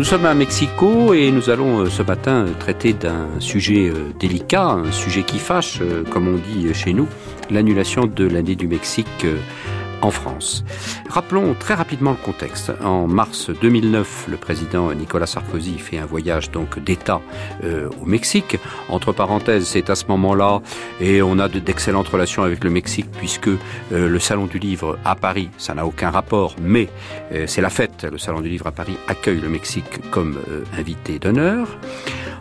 Nous sommes à Mexico et nous allons ce matin traiter d'un sujet délicat, un sujet qui fâche, comme on dit chez nous, l'annulation de l'année du Mexique en France. Rappelons très rapidement le contexte. En mars 2009, le président Nicolas Sarkozy fait un voyage donc d'État euh, au Mexique. Entre parenthèses, c'est à ce moment-là, et on a d'excellentes relations avec le Mexique puisque euh, le Salon du Livre à Paris, ça n'a aucun rapport, mais euh, c'est la fête. Le Salon du Livre à Paris accueille le Mexique comme invité d'honneur.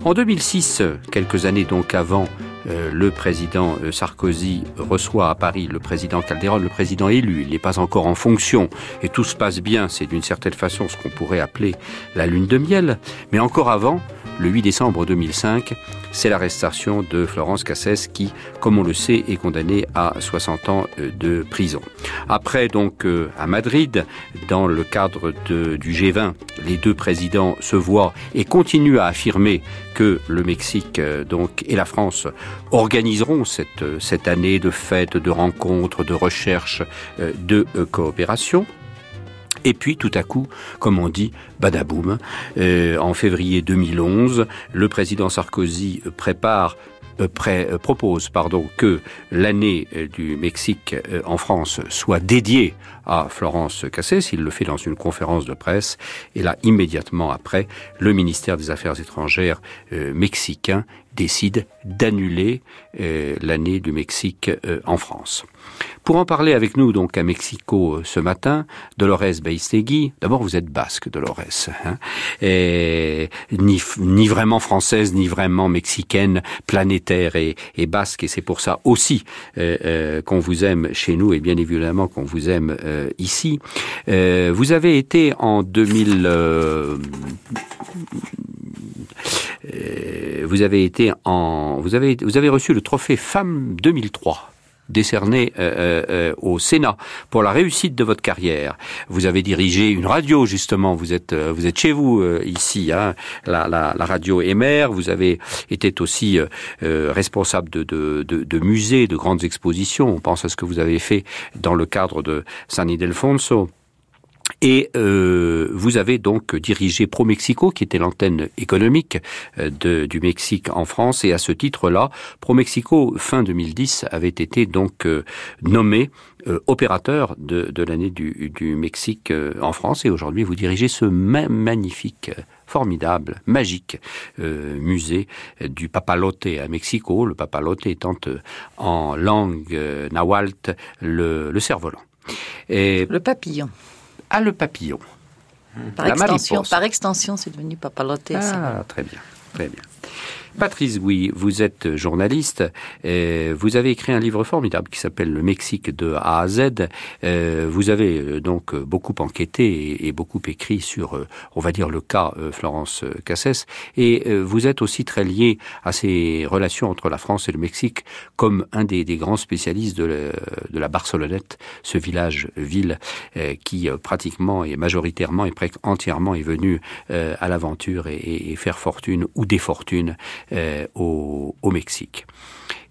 En 2006, quelques années donc avant le président euh, Sarkozy reçoit à Paris le président Calderon, le président élu. Il n'est pas encore en fonction et tout se passe bien. C'est d'une certaine façon ce qu'on pourrait appeler la lune de miel. Mais encore avant, le 8 décembre 2005, c'est l'arrestation de Florence Cassès qui, comme on le sait, est condamnée à 60 ans euh, de prison. Après, donc, à Madrid, dans le cadre du G20, les deux présidents se voient et continuent à affirmer que le Mexique donc, et la France organiseront cette, cette année de fêtes, de rencontres, de recherches, euh, de euh, coopération. Et puis tout à coup, comme on dit, badaboum, euh, en février 2011, le président Sarkozy prépare propose pardon, que l'année du Mexique en France soit dédiée à Florence Cassès. Il le fait dans une conférence de presse. Et là, immédiatement après, le ministère des Affaires étrangères mexicain décide d'annuler euh, l'année du Mexique euh, en France. Pour en parler avec nous donc à Mexico euh, ce matin, Dolores Beistegui, d'abord vous êtes basque Dolores, hein, et ni, ni vraiment française, ni vraiment mexicaine, planétaire et, et basque, et c'est pour ça aussi qu'on vous aime chez nous et bien évidemment qu'on vous aime ici. vous avez été en 2000 euh, vous avez été en, vous avez, vous avez reçu le trophée Femme 2003 décerné euh, euh, au Sénat pour la réussite de votre carrière. Vous avez dirigé une radio justement. Vous êtes vous êtes chez vous ici, hein, la, la, la, radio Emer. Vous avez été aussi responsable de, de, de, de, musées, de grandes expositions. On pense à ce que vous avez fait dans le cadre de San Ildefonso. Et euh, vous avez donc dirigé Pro Mexico, qui était l'antenne économique euh, du Mexique en France. Et à ce titre-là, Pro Mexico, fin 2010, avait été donc euh, nommé euh, opérateur de, l'année du, Mexique en France. Et aujourd'hui, vous dirigez ce magnifique formidable, magique euh, musée du Papalote à Mexico, le Papalote étant en langue nahuatl le, le cerf-volant. Le papillon. Ah, le papillon. Par, extension, par extension, c'est devenu papalote. Ah, très bien, très bien. Patrice oui, vous êtes journaliste. Et vous avez écrit un livre formidable qui s'appelle Le Mexique de A à Z. Euh, vous avez euh, donc beaucoup enquêté et beaucoup écrit sur, euh, on va dire, le cas Florence Cassès. Et vous êtes aussi très lié à ces relations entre la France et le Mexique comme un des, grands spécialistes de la, Barcelonnette, ce village-ville qui pratiquement et majoritairement et presque entièrement est venu à l'aventure et, faire fortune ou des fortunes au, au Mexique.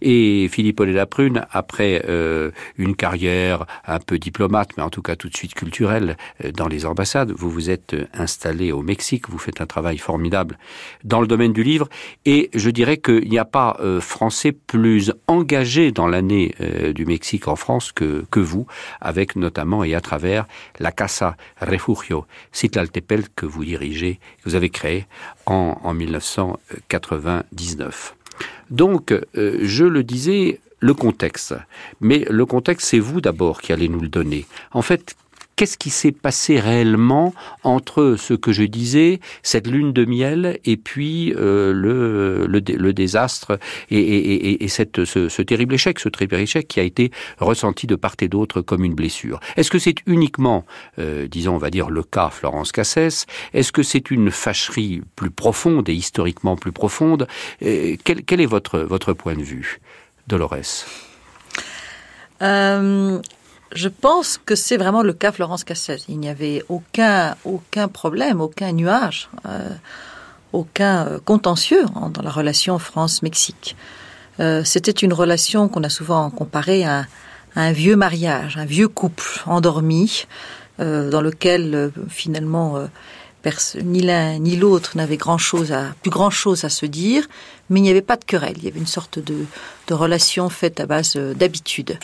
Et Philippe la Prune, après euh, une carrière un peu diplomate, mais en tout cas tout de suite culturelle euh, dans les ambassades, vous vous êtes installé au Mexique, vous faites un travail formidable dans le domaine du livre, et je dirais qu'il n'y a pas euh, français plus engagé dans l'année euh, du Mexique en France que, que vous, avec notamment et à travers la Casa Refugio, Citlaltepec que vous dirigez, que vous avez créé en, en 1999. Donc, euh, je le disais, le contexte. Mais le contexte, c'est vous d'abord qui allez nous le donner. En fait, qu'est-ce qui s'est passé réellement entre ce que je disais, cette lune de miel, et puis euh, le, le, le, désastre et, et, et cette, ce, ce terrible échec, ce terrible échec qui a été ressenti de part et d'autre comme une blessure. Est-ce que c'est uniquement, euh, disons, on va dire, le cas Florence Cassès? Est-ce que c'est une fâcherie plus profonde et historiquement plus profonde? Euh, quel, quel est votre, votre point de vue, Dolores? Euh, je pense que c'est vraiment le cas Florence Cassez. Il n'y avait aucun, aucun problème, aucun nuage, euh, aucun euh, contentieux hein, dans la relation France-Mexique. Euh, C'était une relation qu'on a souvent comparée à, à, un vieux mariage, un vieux couple endormi, euh, dans lequel euh, finalement ni l'un ni l'autre à, plus grand chose à se dire, mais il n'y avait pas de querelle. Il y avait une sorte de, de relation faite à base d'habitude.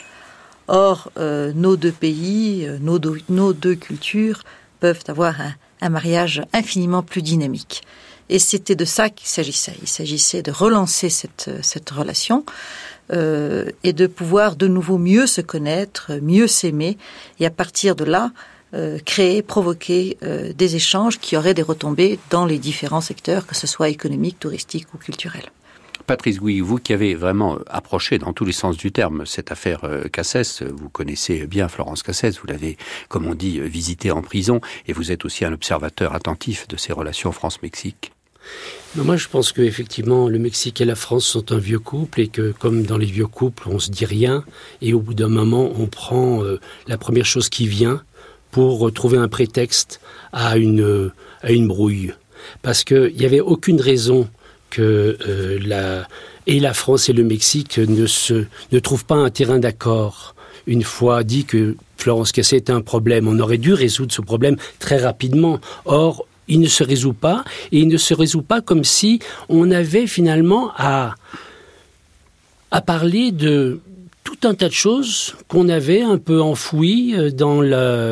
Or, euh, nos deux pays, euh, nos, deux, cultures peuvent avoir un, mariage infiniment plus dynamique. Et c'était de ça qu'il s'agissait. Il s'agissait de relancer cette, cette relation euh, et de pouvoir de nouveau mieux se connaître, mieux s'aimer, et à partir de là, euh, créer, provoquer euh, des échanges qui auraient des retombées dans les différents secteurs, que ce soit économique, touristique ou culturel. Patrice Gouy, vous qui avez vraiment approché dans tous les sens du terme cette affaire euh, Cassès, vous connaissez bien Florence Cassès, vous l'avez, comme on dit, visité en prison, et vous êtes aussi un observateur attentif de ces relations France-Mexique. Moi, je pense qu'effectivement, le Mexique et la France sont un vieux couple et que, comme dans les vieux couples, on se dit rien et au bout d'un moment, on prend euh, la première chose qui vient pour trouver un prétexte à une, à une brouille. Parce qu'il n'y avait aucune raison euh, et la France et le Mexique ne, se, ne trouvent pas un terrain d'accord. Une fois dit que Florence Cassé était un problème, on aurait dû résoudre ce problème très rapidement. Or, il ne se résout pas, et il ne se résout pas comme si on avait finalement à, à parler de, tout un tas de choses qu'on avait un peu enfouies euh, dans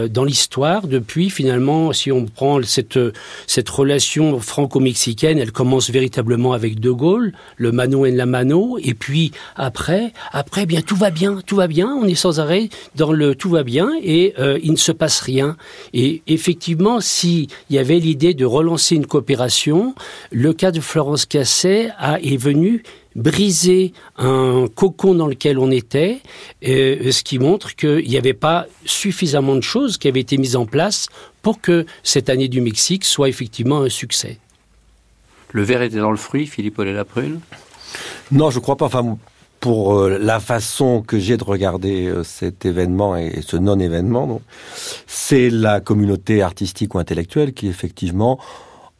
dans l'histoire depuis finalement si on prend cette cette relation franco-mexicaine elle commence véritablement avec De Gaulle le mano en la mano et puis après après bien tout va bien tout va bien on est sans arrêt dans le tout va bien et euh, il ne se passe rien. Et effectivement si il y avait l'idée de relancer une coopération le cas de Florence Casset a est venu briser un cocon dans lequel on était, euh, ce qui montre qu'il n'y avait pas suffisamment de choses qui avaient été mises en place pour que cette année du Mexique soit effectivement un succès. Le verre était dans le fruit, Philippe Ollet-Laprune Non, je ne crois pas. Enfin, pour euh, la façon que j'ai de regarder euh, cet événement et ce non-événement, c'est la communauté artistique ou intellectuelle qui effectivement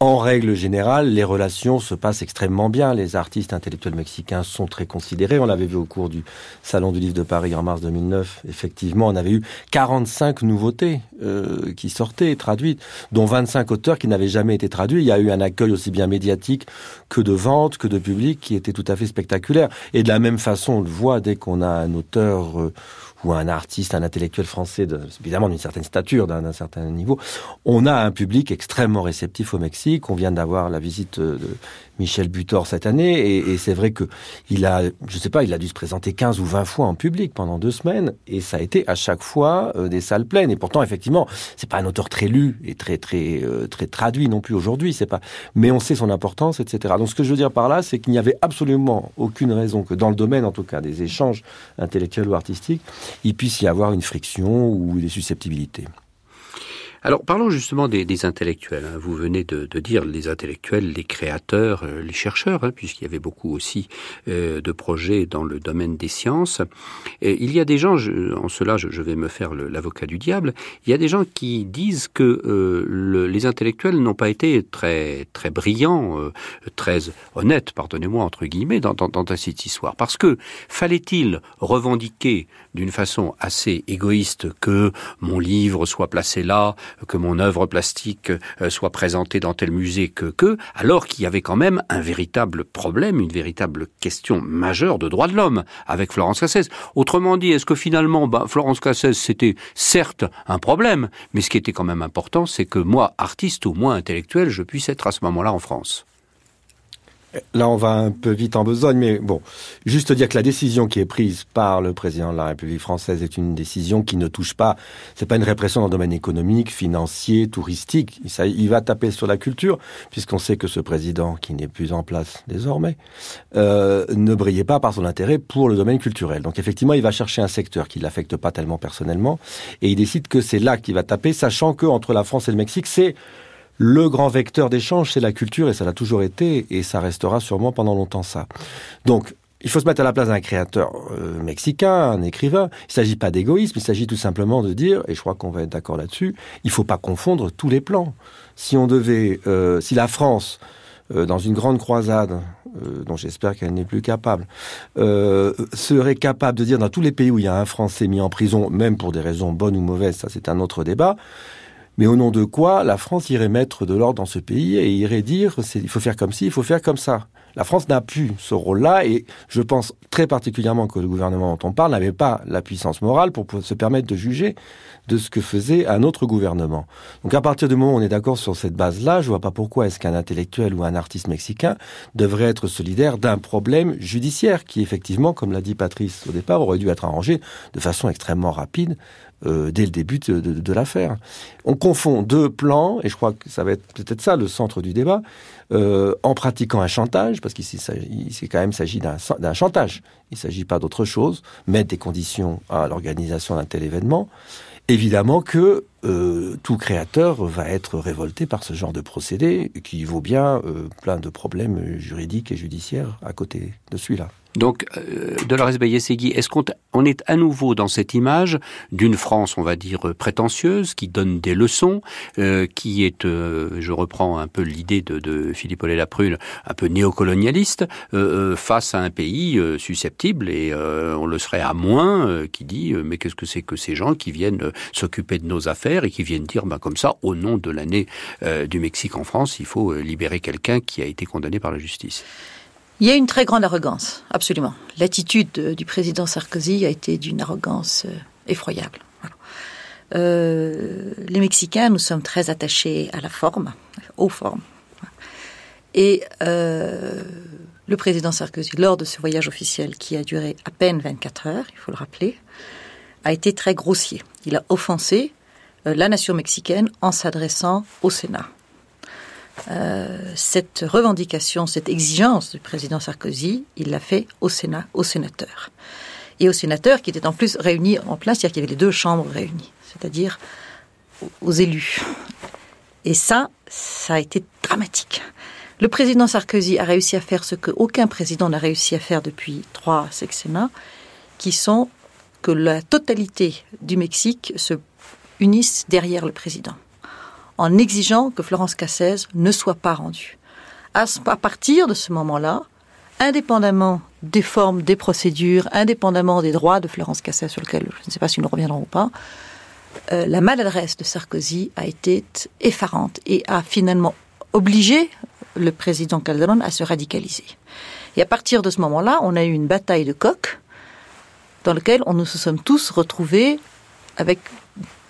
en règle générale, les relations se passent extrêmement bien. Les artistes intellectuels mexicains sont très considérés. On l'avait vu au cours du Salon du Livre de Paris en mars 2009. Effectivement, on avait eu 45 nouveautés euh, qui sortaient, traduites, dont 25 auteurs qui n'avaient jamais été traduits. Il y a eu un accueil aussi bien médiatique que de vente, que de public, qui était tout à fait spectaculaire. Et de la même façon, on le voit dès qu'on a un auteur... Euh, ou un artiste, un intellectuel français, de, évidemment d'une certaine stature, d'un certain niveau, on a un public extrêmement réceptif au Mexique. On vient d'avoir la visite de Michel Butor cette année, et, et c'est vrai que il a, je sais pas, il a dû se présenter 15 ou 20 fois en public pendant deux semaines, et ça a été à chaque fois euh, des salles pleines. Et pourtant, effectivement, c'est pas un auteur très lu et très très euh, très traduit non plus aujourd'hui. C'est pas, mais on sait son importance, etc. Donc ce que je veux dire par là, c'est qu'il n'y avait absolument aucune raison que dans le domaine, en tout cas, des échanges intellectuels ou artistiques, il puisse y avoir une friction ou des susceptibilités. Alors parlons justement des, intellectuels. Hein. Vous venez de, dire les intellectuels, les créateurs, euh, les chercheurs, hein, puisqu'il y avait beaucoup aussi euh, de projets dans le domaine des sciences. Il y a des gens, en cela je, vais me faire l'avocat du diable, il y a des gens qui disent que euh, le, les intellectuels n'ont pas été très très brillants, très honnêtes, pardonnez-moi entre guillemets, dans cette histoire, parce que fallait-il revendiquer d'une façon assez égoïste que mon livre soit placé là, que mon œuvre plastique euh, soit présentée dans tel musée que que, alors qu'il y avait quand même un véritable problème, une véritable question majeure de droits de l'homme avec Florence Cassès. Autrement dit, est-ce que finalement, bah, Florence Cassès, c'était certes un problème, mais ce qui était quand même important, c'est que moi, artiste ou moi intellectuel, je puisse être à ce moment-là en France. Là, on va un peu vite en besogne, mais bon, juste dire que la décision qui est prise par le président de la République française est une décision qui ne touche pas, c'est pas une répression dans le domaine économique, financier, touristique. Ça, il va taper sur la culture, puisqu'on sait que ce président, qui n'est plus en place désormais, euh, ne brillait pas par son intérêt pour le domaine culturel. Donc effectivement, il va chercher un secteur qui l'affecte pas tellement personnellement, et il décide que c'est là qu'il va taper, sachant que entre la France et le Mexique, c'est le grand vecteur d'échange, c'est la culture, et ça l'a toujours été, et ça restera sûrement pendant longtemps ça. Donc, il faut se mettre à la place d'un créateur euh, mexicain, un écrivain. Il ne s'agit pas d'égoïsme, il s'agit tout simplement de dire, et je crois qu'on va être d'accord là-dessus, il ne faut pas confondre tous les plans. Si on devait, euh, si la France, euh, dans une grande croisade, dont j'espère qu'elle n'est plus capable, serait capable de dire dans tous les pays où il y a un Français mis en prison, même pour des raisons bonnes ou mauvaises, ça c'est un autre débat, mais au nom de quoi la France irait mettre de l'ordre dans ce pays et irait dire il faut faire comme ci, il faut faire comme ça. La France n'a plus ce rôle-là et je pense très particulièrement que le gouvernement dont on parle n'avait pas la puissance morale pour se permettre de juger de ce que faisait un autre gouvernement. Donc à partir du moment où on est d'accord sur cette base-là, je vois pas pourquoi est-ce qu'un intellectuel ou un artiste mexicain devrait être solidaire d'un problème judiciaire qui effectivement, comme l'a dit Patrice au départ, aurait dû être arrangé de façon extrêmement rapide euh, dès le début de, l'affaire. On confond deux plans, et je crois que ça va être peut-être ça le centre du débat, euh, en pratiquant un chantage, parce qu'ici, il quand même s'agit d'un chantage. Il ne s'agit pas d'autre chose, mettre des conditions à l'organisation d'un tel événement. Évidemment que euh, tout créateur va être révolté par ce genre de procédé qui vaut bien euh, plein de problèmes juridiques et judiciaires à côté de celui-là. Donc, euh, Dolores Bayesegui, est-ce qu'on on est à nouveau dans cette image d'une France, on va dire, prétentieuse, qui donne des leçons, euh, qui est, je reprends un peu l'idée de, de Philippe Ollet Laprune, un peu néocolonialiste, face à un pays susceptible, et on le serait à moins, qui dit, mais qu'est-ce que c'est que ces gens qui viennent s'occuper de nos affaires et qui viennent dire, ben, comme ça, au nom de l'année du Mexique en France, il faut libérer quelqu'un qui a été condamné par la justice. Il y a une très grande arrogance, absolument. L'attitude du président Sarkozy a été d'une arrogance euh, effroyable. Euh, les Mexicains, nous sommes très attachés à la forme, aux formes. Et euh, le président Sarkozy, lors de ce voyage officiel qui a duré à peine 24 heures, il faut le rappeler, a été très grossier. Il a offensé la nation mexicaine en s'adressant au Sénat. Euh, cette revendication, cette exigence du président Sarkozy, il l'a fait au Sénat, aux sénateurs. Et aux sénateurs qui étaient en plus réunis en place, c'est-à-dire qu'il y avait les deux chambres réunies, c'est-à-dire aux élus. Et ça, ça a été dramatique. Le président Sarkozy a réussi à faire ce qu'aucun président n'a réussi à faire depuis trois sexennats, qui sont que la totalité du Mexique se unisse derrière le président en exigeant que Florence Cassez ne soit pas rendue. À, partir de ce moment-là, indépendamment des formes, des procédures, indépendamment des droits de Florence Cassez, sur lesquels je ne sais pas si nous reviendrons ou pas, euh, la maladresse de Sarkozy a été effarante et a finalement obligé le président Calderon à se radicaliser. Et à partir de ce moment-là, on a eu une bataille de coq dans laquelle on nous sommes tous retrouvés avec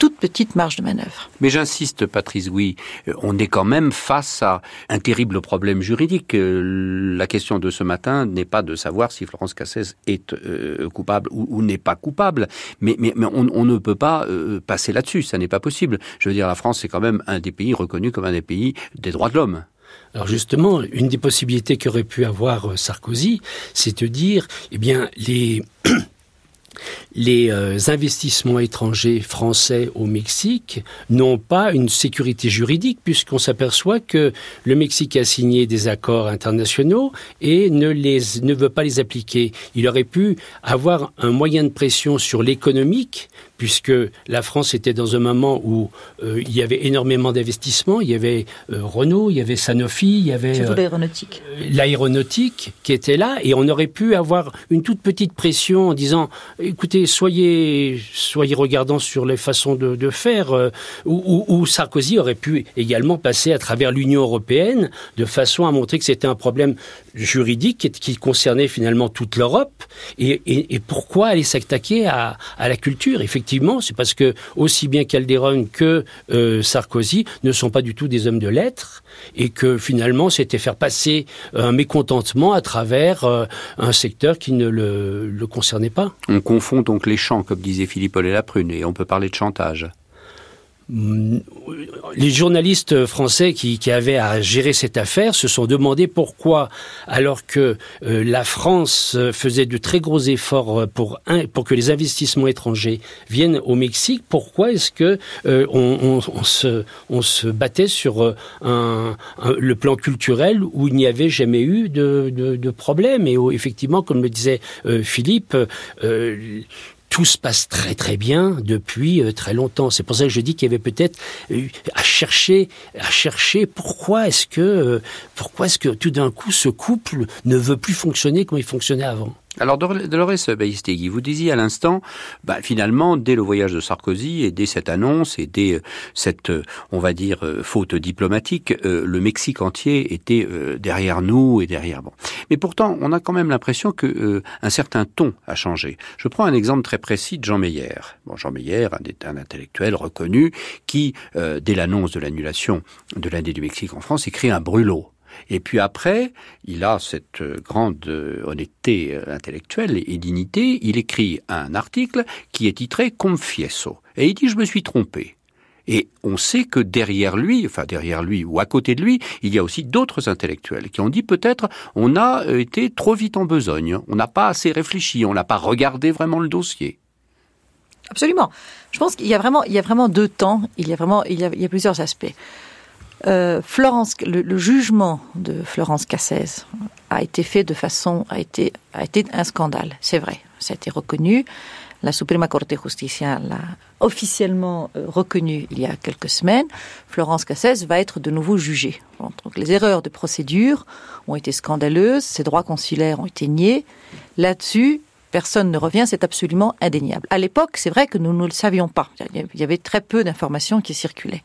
toute petite marge de manœuvre. Mais j'insiste, Patrice, oui, euh, on est quand même face à un terrible problème juridique. Euh, la question de ce matin n'est pas de savoir si Florence Cassès est euh, coupable ou, n'est pas coupable, mais, mais, on, ne peut pas passer là-dessus, ça n'est pas possible. Je veux dire, la France est quand même un des pays reconnus comme un des pays des droits de l'homme. Alors justement, une des possibilités qu'aurait pu avoir Sarkozy, c'est de dire, eh bien, les les euh, investissements étrangers français au Mexique n'ont pas une sécurité juridique puisqu'on s'aperçoit que le Mexique a signé des accords internationaux et ne, les, ne veut pas les appliquer. Il aurait pu avoir un moyen de pression sur l'économique puisque la France était dans un moment où euh, il y avait énormément d'investissements. Il y avait euh, Renault, il y avait Sanofi, il y avait l'aéronautique. l'aéronautique qui était là, et on aurait pu avoir une toute petite pression en disant écoutez, soyez, soyez regardants sur les façons de, faire, euh, où, Sarkozy aurait pu également passer à travers l'Union européenne de façon à montrer que c'était un problème juridique qui, concernait finalement toute l'Europe. Et, pourquoi aller s'attaquer à, la culture? Effectivement, c'est parce que aussi bien Calderon que euh, Sarkozy ne sont pas du tout des hommes de lettres et que finalement c'était faire passer un mécontentement à travers euh, un secteur qui ne le, concernait pas. On confond donc les champs, comme disait Philippe Ollet Laprune, et on peut parler de chantage les journalistes français qui, avaient à gérer cette affaire se sont demandé pourquoi, alors que euh, la France faisait de très gros efforts pour, pour que les investissements étrangers viennent au Mexique, pourquoi est-ce que euh, on, se, on se battait sur euh, un, le plan culturel où il n'y avait jamais eu de, de, problème? Et où, effectivement, comme le disait Philippe, tout se passe très très bien depuis euh, très longtemps. C'est pour ça que je dis qu'il y avait peut-être à chercher, à chercher pourquoi est-ce que, euh, pourquoi est-ce que tout d'un coup ce couple ne veut plus fonctionner comme il fonctionnait avant. Alors Dolores Baistegui, vous disiez à l'instant, bah, finalement, dès le voyage de Sarkozy et dès cette annonce et dès euh, cette, euh, on va dire, euh, faute diplomatique, le Mexique entier était derrière nous et derrière. Bon, mais pourtant, on a quand même l'impression que un certain ton a changé. Je prends un exemple très précis de Jean Meyer. Bon, Jean Meyer, un, un intellectuel reconnu, qui, dès l'annonce de l'annulation de l'année du Mexique en France, écrit un brûlot et puis après, il a cette euh, grande euh, honnêteté euh, intellectuelle et dignité, il écrit un article qui est titré Confieso. Et il dit je me suis trompé. Et on sait que derrière lui, enfin derrière lui ou à côté de lui, il y a aussi d'autres intellectuels qui ont dit peut-être on a été trop vite en besogne, on n'a pas assez réfléchi, on n'a pas regardé vraiment le dossier. Absolument. Je pense qu'il y a vraiment, il y a vraiment deux temps. Il y a vraiment, il y a, il y a plusieurs aspects. Euh, Florence, le, jugement de Florence Cassez a été fait de façon, a été, a été un scandale, c'est vrai. Ça a été reconnu. La Suprema Corte Justicia l'a officiellement euh, reconnu il y a quelques semaines. Florence Cassez va être de nouveau jugée. Donc les erreurs de procédure ont été scandaleuses, ses droits consulaires ont été niés. Là-dessus, personne ne revient, c'est absolument indéniable. À l'époque, c'est vrai que nous ne le savions pas. Il y avait très peu d'informations qui circulaient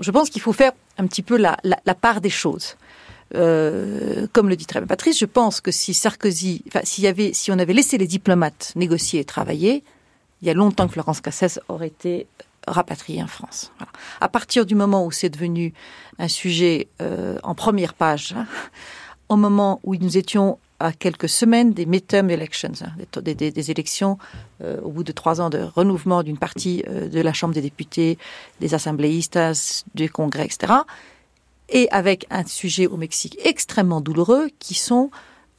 je pense qu'il faut faire un petit peu la, part des choses. Euh, comme le dit très bien Patrice, je pense que si Sarkozy, enfin, y avait, si on avait laissé les diplomates négocier et travailler, il y a longtemps que Florence Cassès aurait été rapatriée en France. À partir du moment où c'est devenu un sujet euh, en première page, hein, au moment où nous étions à quelques semaines des midterm elections, hein, des, élections euh, au bout de trois ans de renouvellement d'une partie euh, de la Chambre des députés, des assembléistas, du Congrès, etc. Et avec un sujet au Mexique extrêmement douloureux qui sont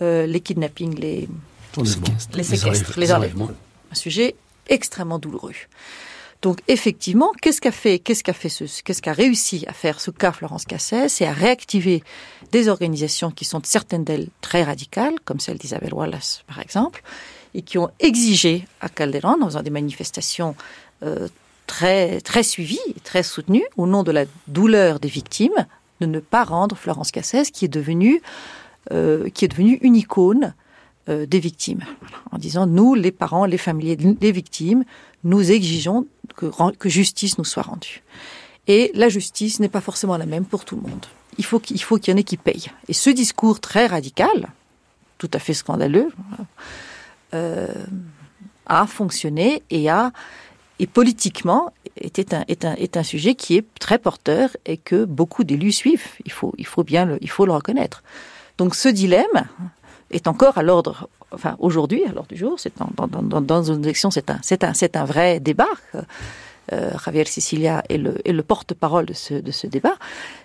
euh, les kidnappings, les, les séquestres, les enlèvements. Un sujet extrêmement douloureux. Donc effectivement, qu'est-ce qu'a fait, qu'est-ce qu'a fait, qu'est-ce qu'a réussi à faire ce cas Florence Cassès, c'est à réactiver des organisations qui sont certaines d'elles très radicales, comme celle d'Isabelle Wallace par exemple, et qui ont exigé à Calderon, en faisant des manifestations euh, très très suivies, très soutenues, au nom de la douleur des victimes, de ne pas rendre Florence Cassès, qui est devenue euh, qui est devenue une icône euh, des victimes, en disant nous, les parents, les familles des victimes, nous exigeons que, justice nous soit rendue. Et la justice n'est pas forcément la même pour tout le monde. Il faut qu'il y en ait qui payent. Et ce discours très radical, tout à fait scandaleux, euh, a fonctionné et a et politiquement était un, est un, est un sujet qui est très porteur et que beaucoup d'élus suivent. Il faut, il faut bien il faut le reconnaître. Donc ce dilemme est encore à l'ordre enfin aujourd'hui, à l'heure du jour, c'est dans, dans, dans, une élection, c'est un, c'est un, c'est un vrai débat. Euh, Javier Sicilia est le, est le porte-parole de ce, de ce débat,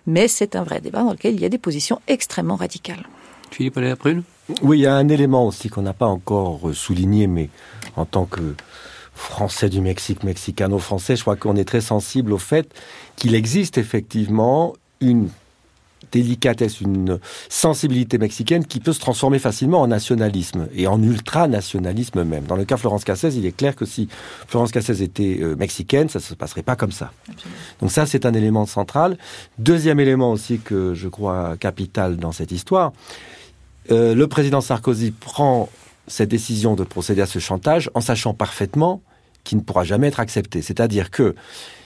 mais c'est un vrai débat dans lequel il y a des positions extrêmement radicales. Philippe Allaire-Prune Oui, il y a un élément aussi qu'on n'a pas encore souligné, mais en tant que Français du Mexique, Mexicano-Français, je crois qu'on est très sensible au fait qu'il existe effectivement une délicatesse, une sensibilité mexicaine qui peut se transformer facilement en nationalisme et en ultranationalisme même. Dans le cas Florence Cassez, il est clair que si Florence Cassez était euh, mexicaine, ça ne se passerait pas comme ça. Donc ça, c'est un élément central. Deuxième élément aussi que je crois capital dans cette histoire, euh, le président Sarkozy prend cette décision de procéder à ce chantage en sachant parfaitement qu'il ne pourra jamais être accepté. C'est-à-dire que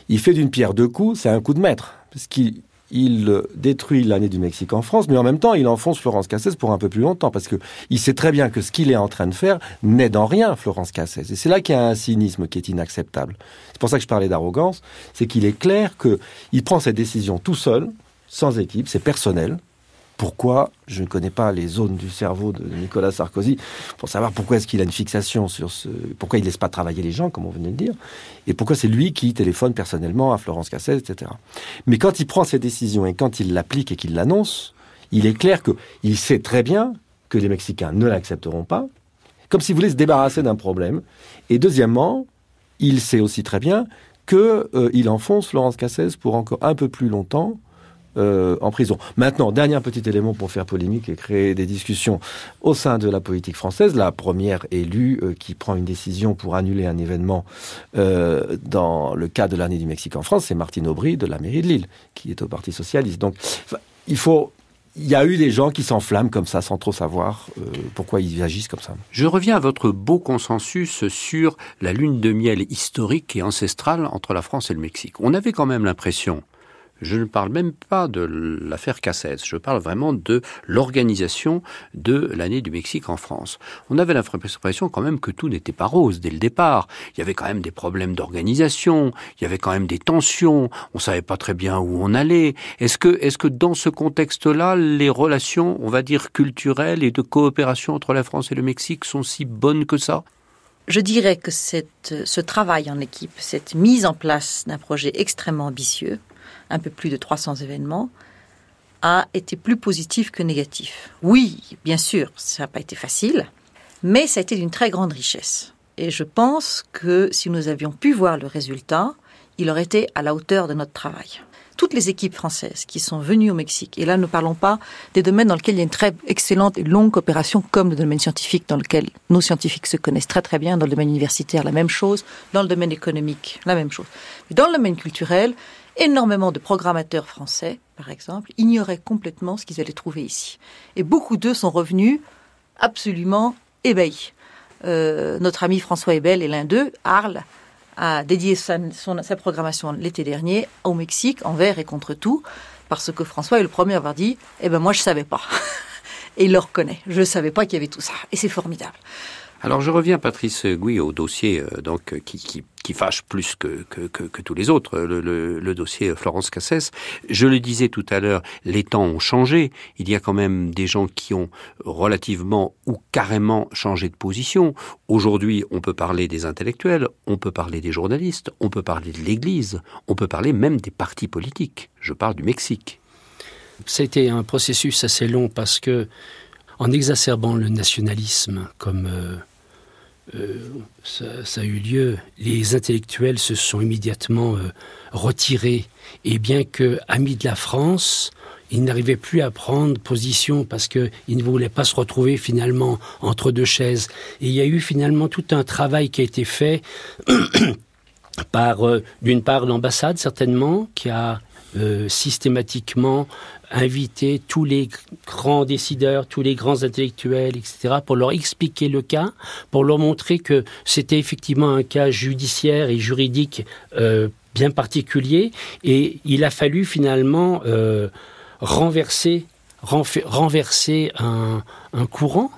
il fait d'une pierre deux coups, c'est un coup de maître, parce qu'il il détruit l'année du Mexique en France, mais en même temps, il enfonce Florence Cassès pour un peu plus longtemps, parce que il sait très bien que ce qu'il est en train de faire n'est dans rien Florence Cassès. Et c'est là qu'il y a un cynisme qui est inacceptable. C'est pour ça que je parlais d'arrogance, c'est qu'il est clair qu'il prend cette décision tout seul, sans équipe, c'est personnel, pourquoi, je ne connais pas les zones du cerveau de Nicolas Sarkozy, pour savoir pourquoi est-ce qu'il a une fixation sur ce, pourquoi il laisse pas travailler les gens, comme on venait de dire, et pourquoi c'est lui qui téléphone personnellement à Florence Cassel, etc. Mais quand il prend ses décisions et quand il l'applique et qu'il l'annonce, il est clair qu'il sait très bien que les Mexicains ne l'accepteront pas, comme s'il voulait se débarrasser d'un problème. Et deuxièmement, il sait aussi très bien qu'il euh, enfonce Florence Cassès pour encore un peu plus longtemps euh, en prison. Maintenant, dernier petit élément pour faire polémique et créer des discussions au sein de la politique française. La première élue euh, qui prend une décision pour annuler un événement euh, dans le cas de l'année du Mexique en France, c'est Martine Aubry de la mairie de Lille, qui est au Parti socialiste. Donc, il faut il y a eu des gens qui s'enflamment comme ça sans trop savoir pourquoi ils agissent comme ça. Je reviens à votre beau consensus sur la lune de miel historique et ancestrale entre la France et le Mexique. On avait quand même l'impression je ne parle même pas de l'affaire Cassès, je parle vraiment de l'organisation de l'année du Mexique en France. On avait l'impression quand même que tout n'était pas rose dès le départ. Il y avait quand même des problèmes d'organisation, il y avait quand même des tensions, on savait pas très bien où on allait. Est-ce que, dans ce contexte-là, les relations, on va dire culturelles et de coopération entre la France et le Mexique sont si bonnes que ça? Je dirais que ce travail en équipe, cette mise en place d'un projet extrêmement ambitieux, un peu plus de 300 événements, a été plus positif que négatif. Oui, bien sûr, ça n'a pas été facile, mais ça a été d'une très grande richesse. Et je pense que si nous avions pu voir le résultat, il aurait été à la hauteur de notre travail. Toutes les équipes françaises qui sont venues au Mexique, et là ne parlons pas des domaines dans lesquels il y a une très excellente et longue coopération, comme le domaine scientifique, dans lequel nos scientifiques se connaissent très très bien, dans le domaine universitaire, la même chose, dans le domaine économique, la même chose. Dans le domaine culturel, énormément de programmateurs français, par exemple, ignoraient complètement ce qu'ils allaient trouver ici. Et beaucoup d'eux sont revenus absolument ébahis. Euh, notre ami François Ebel est l'un d'eux. Arles a dédié sa, programmation l'été dernier au Mexique, envers et contre tout, parce que François est le premier à avoir dit Eh ben moi je savais pas. et il le reconnaît. Je ne savais pas qu'il y avait tout ça. Et c'est formidable. Alors je reviens, Patrice Gouy, au dossier euh, donc qui, qui, qui, fâche plus que, que, que, tous les autres, le, le, dossier Florence Cassès. Je le disais tout à l'heure, les temps ont changé. Il y a quand même des gens qui ont relativement ou carrément changé de position. Aujourd'hui, on peut parler des intellectuels, on peut parler des journalistes, on peut parler de l'Église, on peut parler même des partis politiques. Je parle du Mexique. C'était un processus assez long parce que, en exacerbant le nationalisme comme euh, euh, ça, a eu lieu, les intellectuels se sont immédiatement euh, retirés. Et bien que, amis de la France, ils n'arrivaient plus à prendre position parce qu'ils ne voulaient pas se retrouver finalement entre deux chaises. Et il y a eu finalement tout un travail qui a été fait par, euh, d'une part, l'ambassade certainement, qui a euh, systématiquement inviter tous les grands décideurs, tous les grands intellectuels, etc., pour leur expliquer le cas, pour leur montrer que c'était effectivement un cas judiciaire et juridique euh, bien particulier, et il a fallu finalement euh, renverser, renverser un, un courant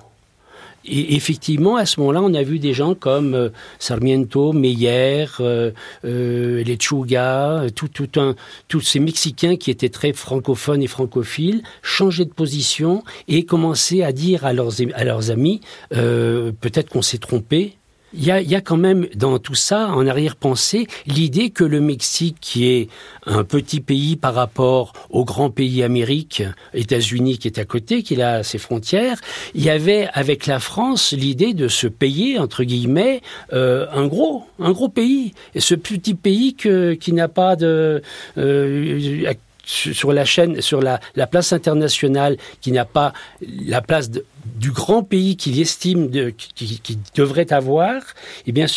et effectivement, à ce moment-là, on a vu des gens comme euh, Sarmiento, Meyer, euh, euh, Lechuga, tout, tout un, tous ces Mexicains qui étaient très francophones et francophiles, changer de position et commencer à dire à leurs, à leurs amis, euh, peut-être qu'on s'est trompé, il y, a, quand même dans tout ça, en arrière-pensée, l'idée que le Mexique, qui est un petit pays par rapport au grand pays Amérique, États-Unis qui est à côté, qui a ses frontières, il y avait avec la France l'idée de se payer, entre guillemets, euh, un gros, un gros pays. Et ce petit pays qui n'a pas de... Euh, sur la chaîne, sur la, la place internationale, qui n'a pas la place du grand pays qu'il estime de, qui, devrait avoir, eh bien,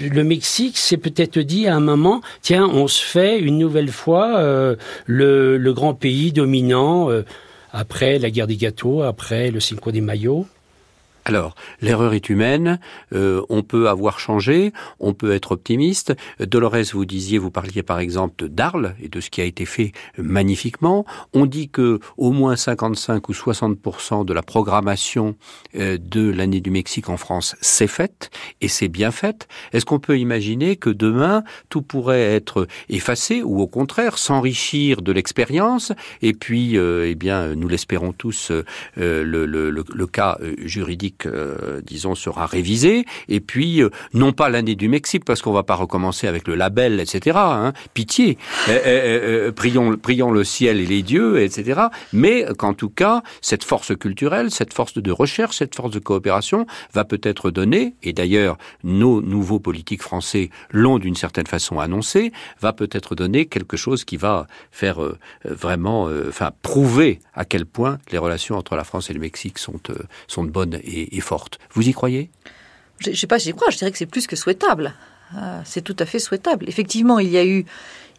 le Mexique s'est peut-être dit à un moment, tiens, on se fait une nouvelle fois euh, le, le, grand pays dominant euh, après la guerre des gâteaux, après le Cinco de Mayo. Alors, l'erreur est humaine, euh, on peut avoir changé, on peut être optimiste. Dolores, vous disiez, vous parliez par exemple d'Arles et de ce qui a été fait magnifiquement. On dit que au moins 55 ou 60 de la programmation euh, de l'année du Mexique en France s'est faite et c'est bien fait. Est-ce qu'on peut imaginer que demain tout pourrait être effacé ou au contraire s'enrichir de l'expérience? Et puis, euh, eh bien, nous l'espérons tous, le cas juridique euh, disons, sera révisé. Et puis, euh, non pas l'année du Mexique, parce qu'on va pas recommencer avec le label, etc. Hein, pitié, euh, euh, prions, prions le ciel et les dieux, etc. Mais qu'en tout cas, cette force culturelle, cette force de recherche, cette force de coopération va peut-être donner, et d'ailleurs, nos nouveaux politiques français l'ont d'une certaine façon annoncé, va peut-être donner quelque chose qui va faire vraiment, enfin, prouver à quel point les relations entre la France et le Mexique sont, sont bonnes et, et, forte. Vous y croyez? Je ne sais pas, j'y crois. Je dirais que c'est plus que souhaitable. Ah, c'est tout à fait souhaitable. Effectivement, il y a eu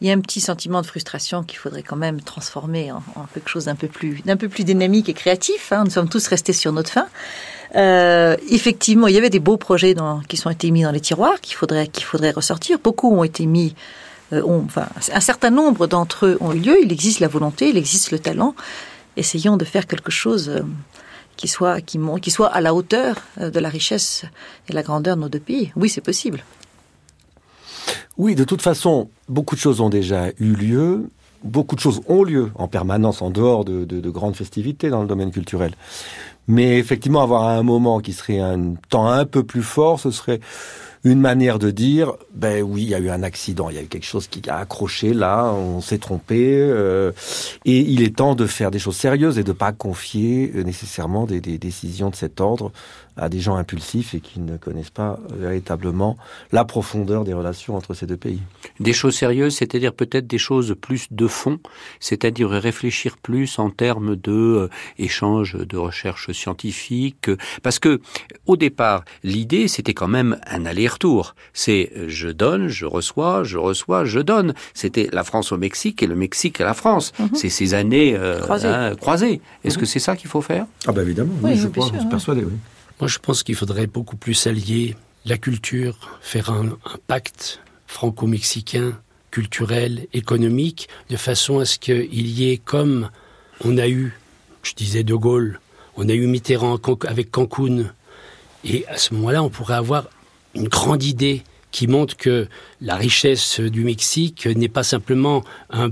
il y a un petit sentiment de frustration qu'il faudrait quand même transformer en, quelque chose d'un peu plus dynamique et créatif. Hein. Nous sommes tous restés sur notre faim. Euh, effectivement, il y avait des beaux projets qui sont été mis dans les tiroirs qu'il faudrait qu'il faudrait ressortir. Beaucoup ont été mis. Euh, un certain nombre d'entre eux ont eu lieu. Il existe la volonté, il existe le talent. Essayons de faire quelque chose euh, qui soit qui, à la hauteur de la richesse et la grandeur de nos deux pays. Oui, c'est possible. Oui, de toute façon, beaucoup de choses ont déjà eu lieu. Beaucoup de choses ont lieu en permanence en dehors de, de, grandes festivités dans le domaine culturel. Mais effectivement, avoir un moment qui serait un temps un peu plus fort, ce serait une manière de dire, ben oui, il y a eu un accident, il y a eu quelque chose qui a accroché là, on s'est trompé, euh, et il est temps de faire des choses sérieuses et de pas confier euh, nécessairement des, des décisions de cet ordre à des gens impulsifs et qui ne connaissent pas véritablement la profondeur des relations entre ces deux pays. Des choses sérieuses, c'est-à-dire peut-être des choses plus de fond, c'est-à-dire réfléchir plus en termes de euh, échanges de recherche scientifique, parce que au départ, l'idée c'était quand même un aller-retour. C'est euh, je donne, je reçois, je reçois, je donne. C'était la France au Mexique et le Mexique à la France. Mhm. C'est ces années euh, croisées. Hein, Est-ce mhm. que c'est ça qu'il faut faire? Ah ben évidemment, oui, je pense, persuadé, oui. Moi, je pense qu'il faudrait beaucoup plus allier la culture, faire un, pacte franco-mexicain, culturel, économique, de façon à ce qu'il y ait comme on a eu, je disais De Gaulle, on a eu Mitterrand avec Cancun, et à ce moment-là, on pourrait avoir une grande idée qui montre que la richesse du Mexique n'est pas simplement un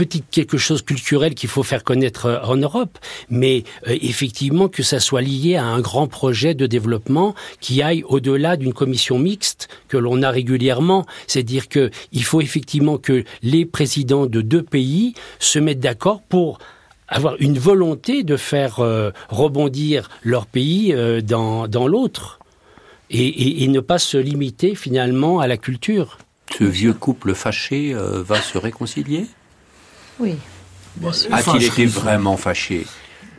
petit quelque chose culturel qu'il faut faire connaître euh, en Europe, mais euh, effectivement que ça soit lié à un grand projet de développement qui aille au-delà d'une commission mixte que l'on a régulièrement. C'est-à-dire que il faut effectivement que les présidents de deux pays se mettent d'accord pour avoir une volonté de faire euh, rebondir leur pays dans, dans l'autre et, et, ne pas se limiter finalement à la culture. Ce vieux couple fâché va se réconcilier? Oui. A-t-il été vraiment fâché